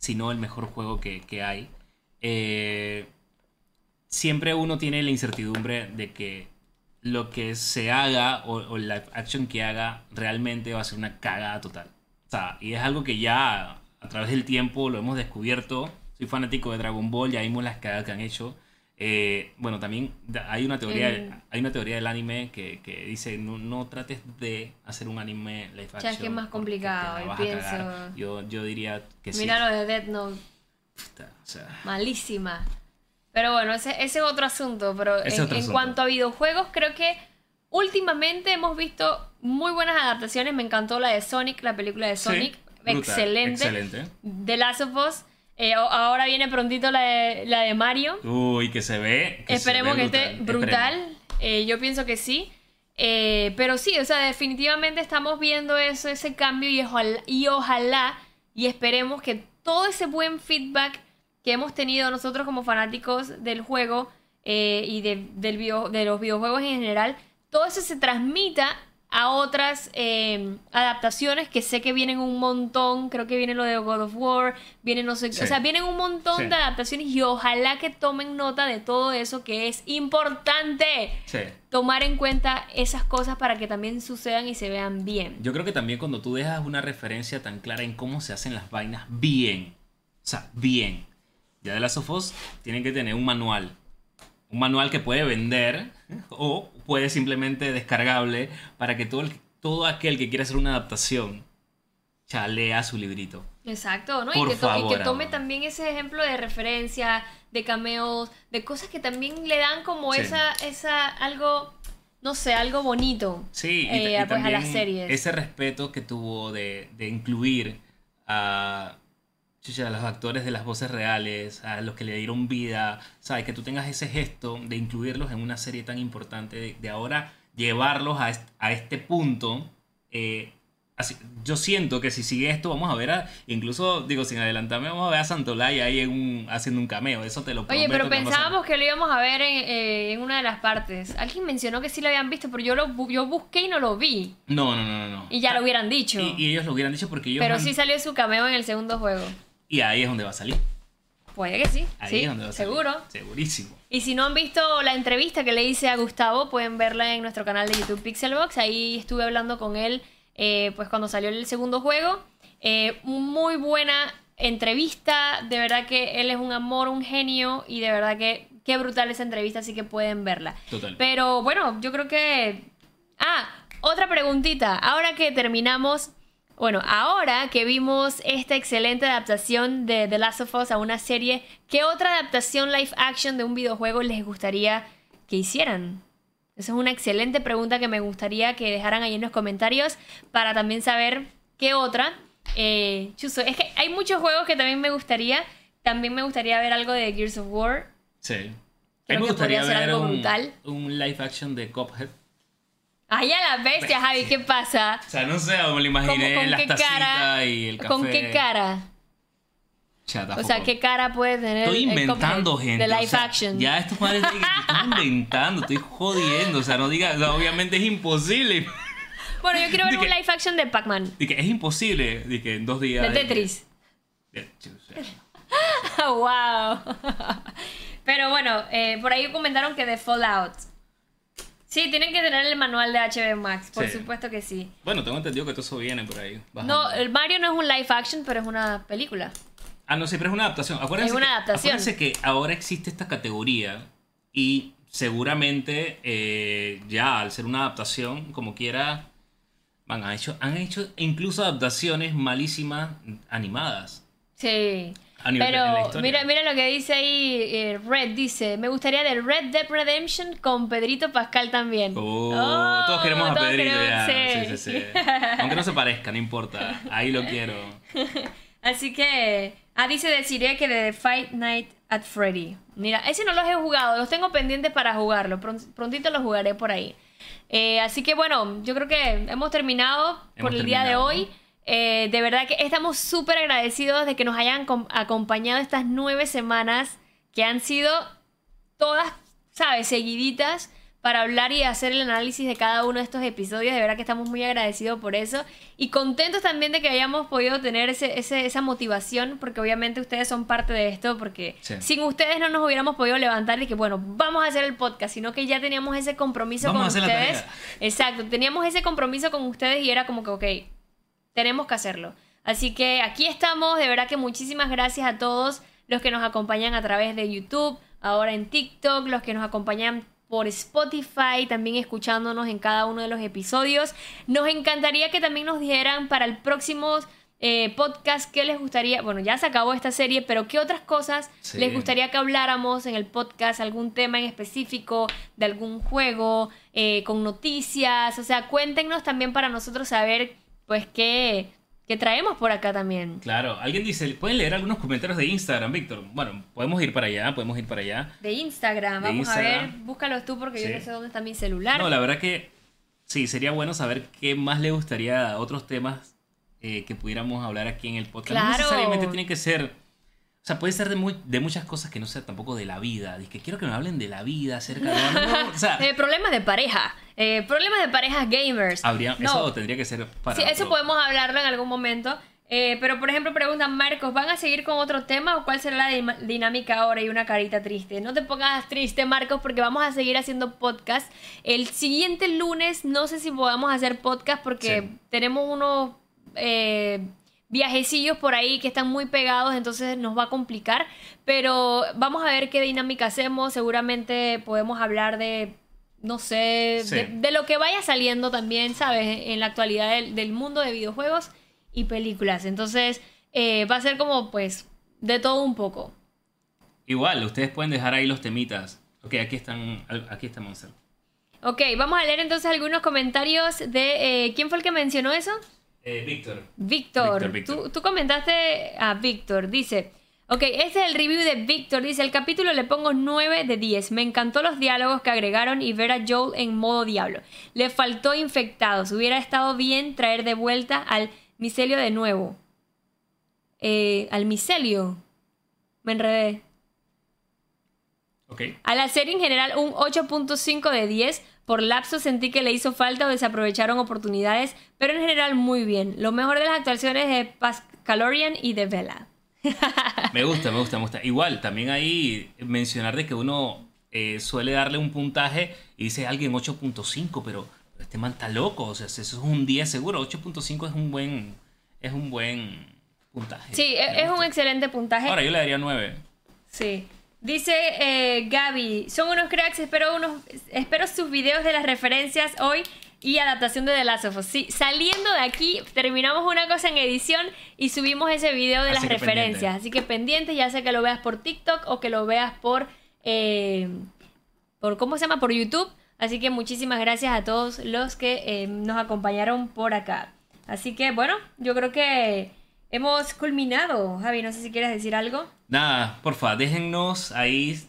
B: si no el mejor juego que, que hay, eh, siempre uno tiene la incertidumbre de que lo que se haga o, o la acción que haga realmente va a ser una cagada total. O sea, y es algo que ya a través del tiempo lo hemos descubierto. Soy fanático de Dragon Ball, ya vimos las cagadas que han hecho. Eh, bueno, también hay una teoría,
A: Mm.
B: hay una teoría del anime que, que dice no, no trates de hacer un anime live action.
A: Ya es que es más complicado,
B: vas a
A: pienso-
B: cagar. Yo, yo diría que sí.
A: Mira lo de Death Note.
B: Puta, o sea,
A: Malísima. Pero bueno, ese, ese es otro asunto. Pero en,
B: otro
A: en
B: asunto.
A: cuanto a videojuegos, creo que últimamente hemos visto muy buenas adaptaciones. Me encantó la de Sonic, la película de Sonic.
B: Sí, brutal,
A: excelente.
B: excelente.
A: The Last of Us. Eh, ahora viene prontito la de, la de Mario.
B: Uy, que se ve. que se
A: Esperemos que esté brutal. Eh, yo pienso que sí. Eh, pero sí, o sea, definitivamente estamos viendo eso, ese cambio y ojalá, y ojalá y esperemos que todo ese buen feedback que hemos tenido nosotros como fanáticos del juego eh, y de, del video- de los videojuegos en general, todo eso se transmita a otras eh, adaptaciones que sé que vienen un montón, creo que viene lo de God of War, viene no sé,
B: Sí.
A: o sea, vienen un montón
B: Sí.
A: de adaptaciones y ojalá que tomen nota de todo eso que es importante
B: Sí.
A: tomar en cuenta esas cosas para que también sucedan y se vean bien.
B: Yo creo que también cuando tú dejas una referencia tan clara en cómo se hacen las vainas bien, o sea, bien. Ya de las Us tienen que tener un manual. Un manual que puede vender o puede simplemente descargable para que todo, el- todo aquel que quiera hacer una adaptación ya lea su librito.
A: Exacto, ¿no?
B: Por
A: y, que to- y
B: favor,
A: que tome
B: amor.
A: también ese ejemplo de referencia, de cameos, de cosas que también le dan como
B: Sí.
A: esa, esa, algo, no sé, algo bonito.
B: Sí, y,
A: eh,
B: y
A: pues, a
B: también
A: las series.
B: ese respeto que tuvo de, de incluir a, chucha, a los actores de las voces reales, a los que le dieron vida, ¿sabes? Que tú tengas ese gesto de incluirlos en una serie tan importante, de, de ahora llevarlos a, est- a este punto. eh, así- yo siento que si sigue esto, vamos a ver a, incluso, digo, sin adelantarme, vamos a ver a Santolaya ahí en un- haciendo un cameo, eso te lo prometo.
A: Oye, pero
B: que
A: pensábamos que lo íbamos a ver en, eh, en una de las partes. Alguien mencionó que sí lo habían visto, pero yo lo bu- yo busqué y no lo vi.
B: No, no, no, no. no.
A: Y ya lo hubieran dicho.
B: Y, y ellos lo hubieran dicho porque ellos
A: pero
B: han-
A: sí salió su cameo en el segundo juego.
B: Y ahí es donde va a salir.
A: Puede que sí.
B: Ahí
A: sí,
B: es donde va a salir.
A: seguro.
B: Segurísimo.
A: Y si no han visto la entrevista que le hice a Gustavo, pueden verla en nuestro canal de YouTube Pixelbox. Ahí estuve hablando con él, eh, pues cuando salió el segundo juego. Eh, muy buena entrevista, de verdad que él es un amor, un genio y de verdad que qué brutal esa entrevista, así que pueden verla.
B: Total.
A: Pero bueno, yo creo que... Ah, otra preguntita. Ahora que terminamos, bueno, ahora que vimos esta excelente adaptación de The Last of Us a una serie, ¿qué otra adaptación live action de un videojuego les gustaría que hicieran? Esa es una excelente pregunta que me gustaría que dejaran ahí en los comentarios para también saber qué otra. Eh, chuso, es que hay muchos juegos que también me gustaría. También me gustaría ver algo de Gears of War.
B: Sí. A
A: Creo
B: mí me gustaría ver
A: algo
B: un,
A: brutal.
B: un live action de Cuphead.
A: Ay, a la bestia, Javi, ¿qué pasa?
B: O sea, no sé, me lo
A: ¿Cómo-
B: imaginé
A: ¿Con
B: las
A: qué cara?
B: y el café.
A: ¿Con qué cara? O sea, ¿qué cara puede tener
B: Estoy inventando, gente.
A: de
B: o
A: live
B: sea,
A: action?
B: Ya estos padres estoy inventando, estoy jodiendo. O sea, no digas, o sea, obviamente es imposible.
A: Bueno, yo quiero ver un live action de Pac-Man.
B: Que es imposible que en dos días.
A: De Tetris.
B: de-
A: wow. Pero bueno, eh, por ahí comentaron que de Fallout. Sí, tienen que tener el manual de HBO Max, por
B: Sí.
A: supuesto que sí.
B: Bueno, tengo entendido que todo eso viene por ahí. bajando.
A: No, el Mario no es un live action, pero es una película.
B: Ah, no, siempre es una adaptación. Acuérdense
A: Es una
B: que-
A: adaptación.
B: Acuérdense que ahora existe esta categoría y seguramente eh, ya al ser una adaptación, como quiera, man, han hecho, han hecho incluso adaptaciones malísimas animadas.
A: Sí.
B: A nivel- en la
A: Pero
B: historia.
A: mira, mira lo que dice ahí eh, Red, dice, me gustaría de Red Dead Redemption con Pedrito Pascal también.
B: Oh,
A: Oh,
B: todos queremos a
A: todos
B: Pedrito
A: queremos-
B: ya.
A: sí.
B: Sí, sí, sí. Aunque no se parezca, no importa. Ahí lo quiero.
A: Así que, ah, dice deciré que de Fight Night at Freddy. Mira, ese no los he jugado, los tengo pendientes para jugarlo. Pron- prontito los jugaré por ahí. Eh, así que bueno, yo creo que hemos terminado por el día de hoy. Eh, de verdad que estamos súper agradecidos de que nos hayan com- acompañado estas nueve semanas que han sido todas, ¿sabes? Seguiditas para hablar y hacer el análisis de cada uno de estos episodios. De verdad que estamos muy agradecidos por eso. Y contentos también de que hayamos podido tener ese, ese- esa motivación, porque obviamente ustedes son parte de esto, porque
B: Sí.
A: sin ustedes no nos hubiéramos podido levantar y que, bueno, vamos a hacer el podcast, sino que ya teníamos ese compromiso
B: Vamos
A: con ustedes. Exacto, teníamos ese compromiso con ustedes y era como que, ok, tenemos que hacerlo. Así que aquí estamos, de verdad que muchísimas gracias a todos los que nos acompañan a través de YouTube, ahora en TikTok, los que nos acompañan por Spotify, también escuchándonos en cada uno de los episodios. Nos encantaría que también nos dijeran para el próximo eh, podcast qué les gustaría, bueno, ya se acabó esta serie, pero qué otras cosas
B: Sí.
A: les gustaría que habláramos en el podcast, algún tema en específico, de algún juego, eh, con noticias, o sea, cuéntenos también para nosotros saber, pues, qué, qué traemos por acá también.
B: Claro, alguien dice, ¿pueden leer algunos comentarios de Instagram, Víctor? Bueno, podemos ir para allá, podemos ir para allá.
A: De Instagram,
B: De
A: vamos a ver, búscalos tú porque
B: Sí.
A: yo no sé dónde está mi celular.
B: No, la verdad que sí, sería bueno saber qué más le gustaría, otros temas eh, que pudiéramos hablar aquí en el podcast. No
A: Claro.
B: necesariamente tiene que ser, o sea, puede ser de, muy- de muchas cosas que no sea tampoco de la vida. Dice que quiero que me hablen de la vida, acerca de... no, o sea,
A: Eh, problemas de pareja, eh, problemas de parejas gamers.
B: habría,
A: No.
B: eso tendría que ser para...
A: Sí, eso
B: otro-
A: podemos hablarlo en algún momento. Eh, pero, por ejemplo, preguntan, Marcos, ¿van a seguir con otro tema o cuál será la dinámica ahora? Y una carita triste. No te pongas triste, Marcos, porque vamos a seguir haciendo podcast. El siguiente lunes, no sé si podamos hacer podcast porque
B: Sí.
A: tenemos unos eh, viajecillos por ahí que están muy pegados, entonces nos va a complicar. Pero vamos a ver qué dinámica hacemos. Seguramente podemos hablar de no sé,
B: Sí.
A: de, de lo que vaya saliendo también, ¿sabes? En la actualidad del, del mundo de videojuegos y películas. Entonces, eh, va a ser como, pues, de todo un poco.
B: Igual, ustedes pueden dejar ahí los temitas. Ok, aquí están, aquí está Monster.
A: Ok, vamos a leer entonces algunos comentarios de... eh, ¿Quién fue el que mencionó eso?
B: Eh, Víctor.
A: Víctor.
B: Víctor, Víctor.
A: Tú, tú comentaste a Víctor, dice... Ok, este es el review de Víctor. Dice, el capítulo le pongo 9 de 10. Me encantó los diálogos que agregaron y ver a Joel en modo diablo. Le faltó infectados. Hubiera estado bien traer de vuelta al micelio de nuevo. Eh, al micelio. Me enredé.
B: Ok.
A: A la serie en general un 8.5 de 10. Por lapso sentí que le hizo falta o desaprovecharon oportunidades, pero en general muy bien. Lo mejor de las actuaciones de Pascalorian y de Bella.
B: Me gusta, me gusta, me gusta. Igual, también ahí mencionar de que uno eh, suele darle un puntaje y dice alguien 8.5, pero este man está loco. O sea, eso es un 10 seguro. 8.5 es un buen, es un buen puntaje.
A: Sí, es un excelente puntaje.
B: Ahora yo le daría 9.
A: Sí. Dice eh, Gaby, son unos cracks, espero, unos, espero sus videos de las referencias hoy y adaptación de The Last of Us. Sí, saliendo de aquí, terminamos una cosa en edición y subimos ese video de
B: Así
A: las referencias.
B: pendiente.
A: Así que pendiente, ya sea que lo veas por TikTok o que lo veas por, eh, por ¿cómo se llama? Por YouTube. Así que muchísimas gracias a todos los que eh, nos acompañaron por acá. Así que bueno, yo creo que hemos culminado. Javi, no sé si quieres decir algo.
B: Nada, porfa, déjennos ahí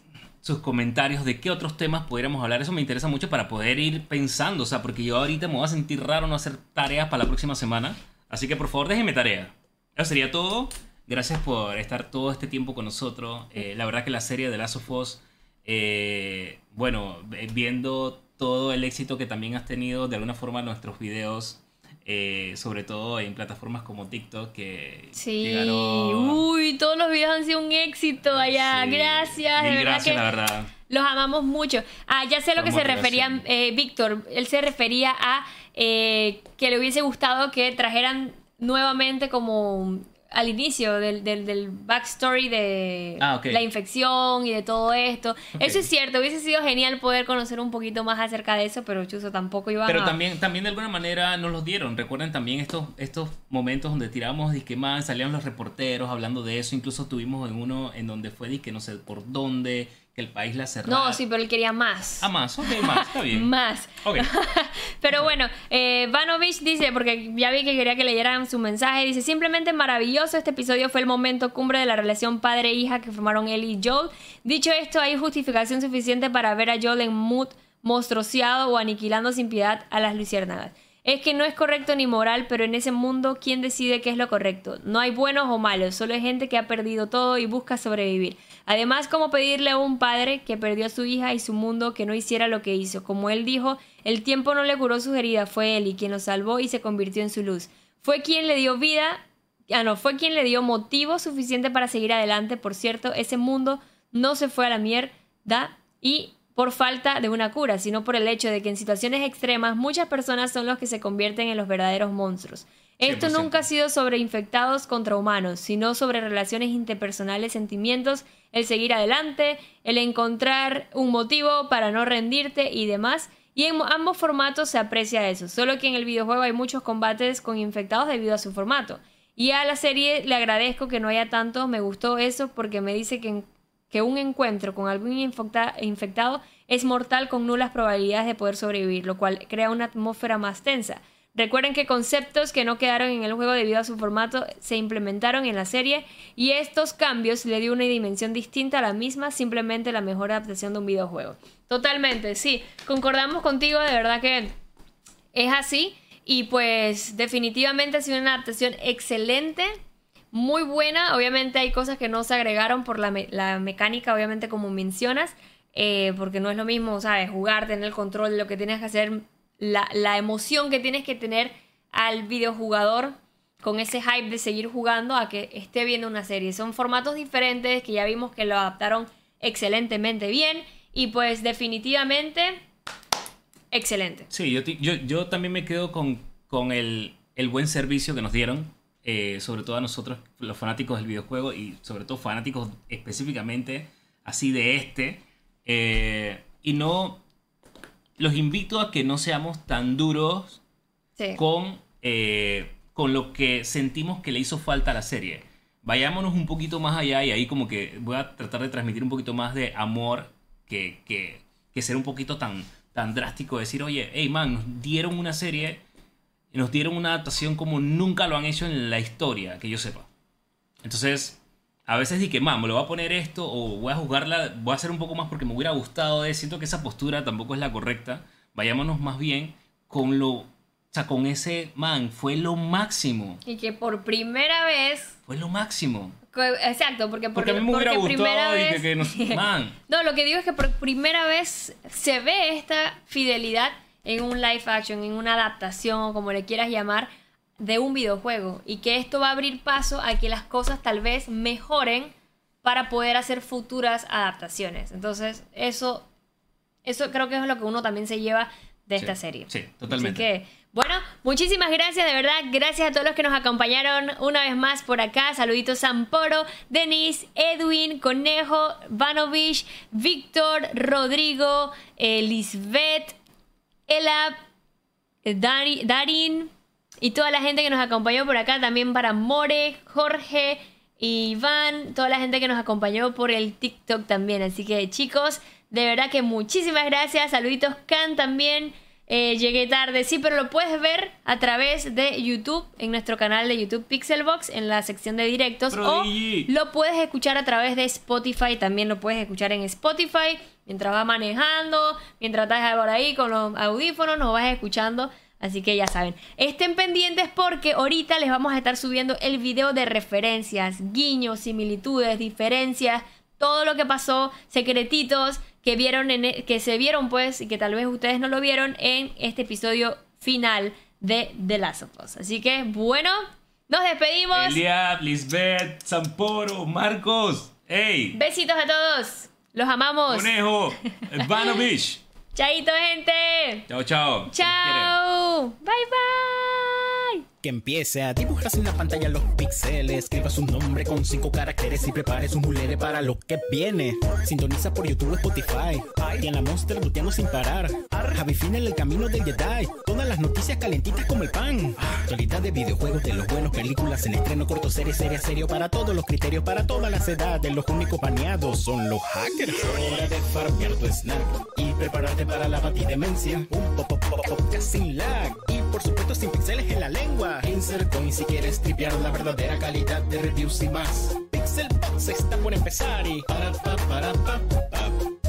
B: sus comentarios de qué otros temas pudiéramos hablar. Eso me interesa mucho para poder ir pensando, o sea, porque yo ahorita me voy a sentir raro no hacer tareas para la próxima semana. Así que por favor, déjenme tarea. Eso sería todo. Gracias por estar todo este tiempo con nosotros. Eh, la verdad que la serie de Last of Us, eh, bueno, viendo todo el éxito que también has tenido, de alguna forma nuestros videos, eh, sobre todo en plataformas como TikTok, que
A: Sí,
B: llegaron...
A: uy, todos los videos han sido un éxito allá.
B: Sí.
A: Gracias, de
B: Mil
A: verdad
B: gracias,
A: que
B: la verdad.
A: los amamos mucho. Ah, ya sé lo que se refería eh, Víctor. Él se refería a eh, que le hubiese gustado que trajeran nuevamente como al inicio del, del, del backstory de
B: Ah,
A: la infección y de todo esto. Eso es cierto, hubiese sido genial poder conocer un poquito más acerca de eso, pero Chuzo tampoco iba
B: Pero
A: a...
B: también, también de alguna manera nos los dieron. Recuerden también estos, estos momentos donde tiramos disque más, salían los reporteros hablando de eso. Incluso tuvimos en uno en donde fue disque no sé por dónde, que el país la.
A: No, sí, pero él quería más.
B: Ah, más, ok, más, está bien.
A: Más.
B: Ok.
A: Pero bueno, eh, Vanovich dice, porque ya vi que quería que leyeran su mensaje, dice, simplemente maravilloso, este episodio fue el momento cumbre de la relación padre-hija que formaron él y Joel. Dicho esto, hay justificación suficiente para ver a Joel en mood monstruoseado o aniquilando sin piedad a las luciérnagas. Es que no es correcto ni moral, pero en ese mundo, ¿quién decide qué es lo correcto? No hay buenos o malos, solo hay gente que ha perdido todo y busca sobrevivir. Además, ¿cómo pedirle a un padre que perdió a su hija y su mundo que no hiciera lo que hizo? Como él dijo, el tiempo no le curó sus heridas, fue él y quien lo salvó y se convirtió en su luz. Fue quien le dio vida, ah no, fue quien le dio motivo suficiente para seguir adelante. Por cierto, ese mundo no se fue a la mierda y por falta de una cura, sino por el hecho de que en situaciones extremas muchas personas son los que se convierten en los verdaderos monstruos. Esto
B: 100%.
A: nunca ha sido sobre infectados contra humanos, sino sobre relaciones interpersonales, sentimientos, el seguir adelante, el encontrar un motivo para no rendirte y demás. Y en ambos formatos se aprecia eso, solo que en el videojuego hay muchos combates con infectados debido a su formato. Y a la serie le agradezco que no haya tanto, me gustó eso porque me dice que, un encuentro con algún infecta- infectado es mortal con nulas probabilidades de poder sobrevivir, lo cual crea una atmósfera más tensa. Recuerden que conceptos que no quedaron en el juego debido a su formato se implementaron en la serie y estos cambios le dio una dimensión distinta a la misma, simplemente la mejor adaptación de un videojuego. Totalmente, sí, concordamos contigo, de verdad que es así y pues definitivamente ha sido una adaptación excelente, muy buena, obviamente hay cosas que no se agregaron por la, me- la mecánica, obviamente como mencionas, eh, porque no es lo mismo, ¿sabes? Jugar, tener el control de lo que tienes que hacer, la, la emoción que tienes que tener al videojugador con ese hype de seguir jugando a que esté viendo una serie. Son formatos diferentes que ya vimos que lo adaptaron excelentemente bien y pues definitivamente excelente.
B: Sí, yo, yo, yo también me quedo con, con el, el buen servicio que nos dieron, eh, sobre todo a nosotros, los fanáticos del videojuego y sobre todo fanáticos específicamente así de este. eh, y no, los invito a que no seamos tan duros
A: Sí.
B: con, eh, con lo que sentimos que le hizo falta a la serie. Vayámonos un poquito más allá y ahí como que voy a tratar de transmitir un poquito más de amor que, que, que ser un poquito tan, tan drástico. Decir, oye, hey man, nos dieron una serie nos dieron una adaptación como nunca lo han hecho en la historia, que yo sepa. Entonces, a veces di que, man, me lo voy a poner esto o voy a jugarla, voy a hacer un poco más porque me hubiera gustado. Siento que esa postura tampoco es la correcta. Vayámonos más bien con lo... O sea, con ese, man, fue lo máximo.
A: Y que por primera vez
B: Fue lo máximo.
A: Exacto, porque, por-
B: Porque a mí me hubiera gustado y que-
A: vez-
B: que nos- man.
A: no, lo que digo es que por primera vez se ve esta fidelidad en un live action, en una adaptación o como le quieras llamar, de un videojuego. Y que esto va a abrir paso a que las cosas tal vez mejoren para poder hacer futuras adaptaciones. Entonces, eso, eso creo que es lo que uno también se lleva de esta serie.
B: sí, totalmente.
A: Así que, bueno, muchísimas gracias, de verdad. Gracias a todos los que nos acompañaron una vez más por acá. Saluditos Samporo, Denise, Edwin, Conejo, Vanovich, Víctor, Rodrigo, eh, Lisbeth, Ela, eh, Darin y toda la gente que nos acompañó por acá. También para More, Jorge, Iván, toda la gente que nos acompañó por el TikTok también. Así que chicos, de verdad que muchísimas gracias. Saluditos Can también. Eh, llegué tarde, sí, pero lo puedes ver a través de YouTube, en nuestro canal de YouTube Pixelbox, en la sección de directos. O lo puedes escuchar a través de Spotify, también lo puedes escuchar en Spotify, mientras vas manejando, mientras estás por ahí con los audífonos, nos vas escuchando. Así que ya saben, estén pendientes porque ahorita les vamos a estar subiendo el video de referencias, guiños, similitudes, diferencias, todo lo que pasó, secretitos que vieron en, e, que se vieron pues y que tal vez ustedes no lo vieron en este episodio final de The Last of Us. Así que bueno, nos despedimos.
B: Eliab, Lisbeth, Samporo, Marcos. Hey.
A: Besitos a todos. Los amamos.
B: Conejo, Vanovich.
A: Chaito, gente.
B: Chao, chao.
A: Chao. Bye, bye
C: que empiece a dibujarse en la pantalla los píxeles. Escriba su nombre con cinco caracteres y prepare su mulere para lo que viene. Sintoniza por YouTube Spotify. Y en la Monster luteando sin parar. Javi en el camino del Jedi. Todas las noticias calentitas como el pan. Actualidad de videojuegos, de los buenos, películas en estreno, corto, serie, serie, serio. Para todos los criterios, para todas las edades. Los únicos baneados son los hackers. Hora de farmear tu snack y prepararte para la batidemencia. Un pop, pop, pop, pop, sin lag. Por supuesto sin pixeles en la lengua. Insert Coin si quieres tripear la verdadera calidad de reviews y más. Pixel Box está por empezar y para pa para pa pa.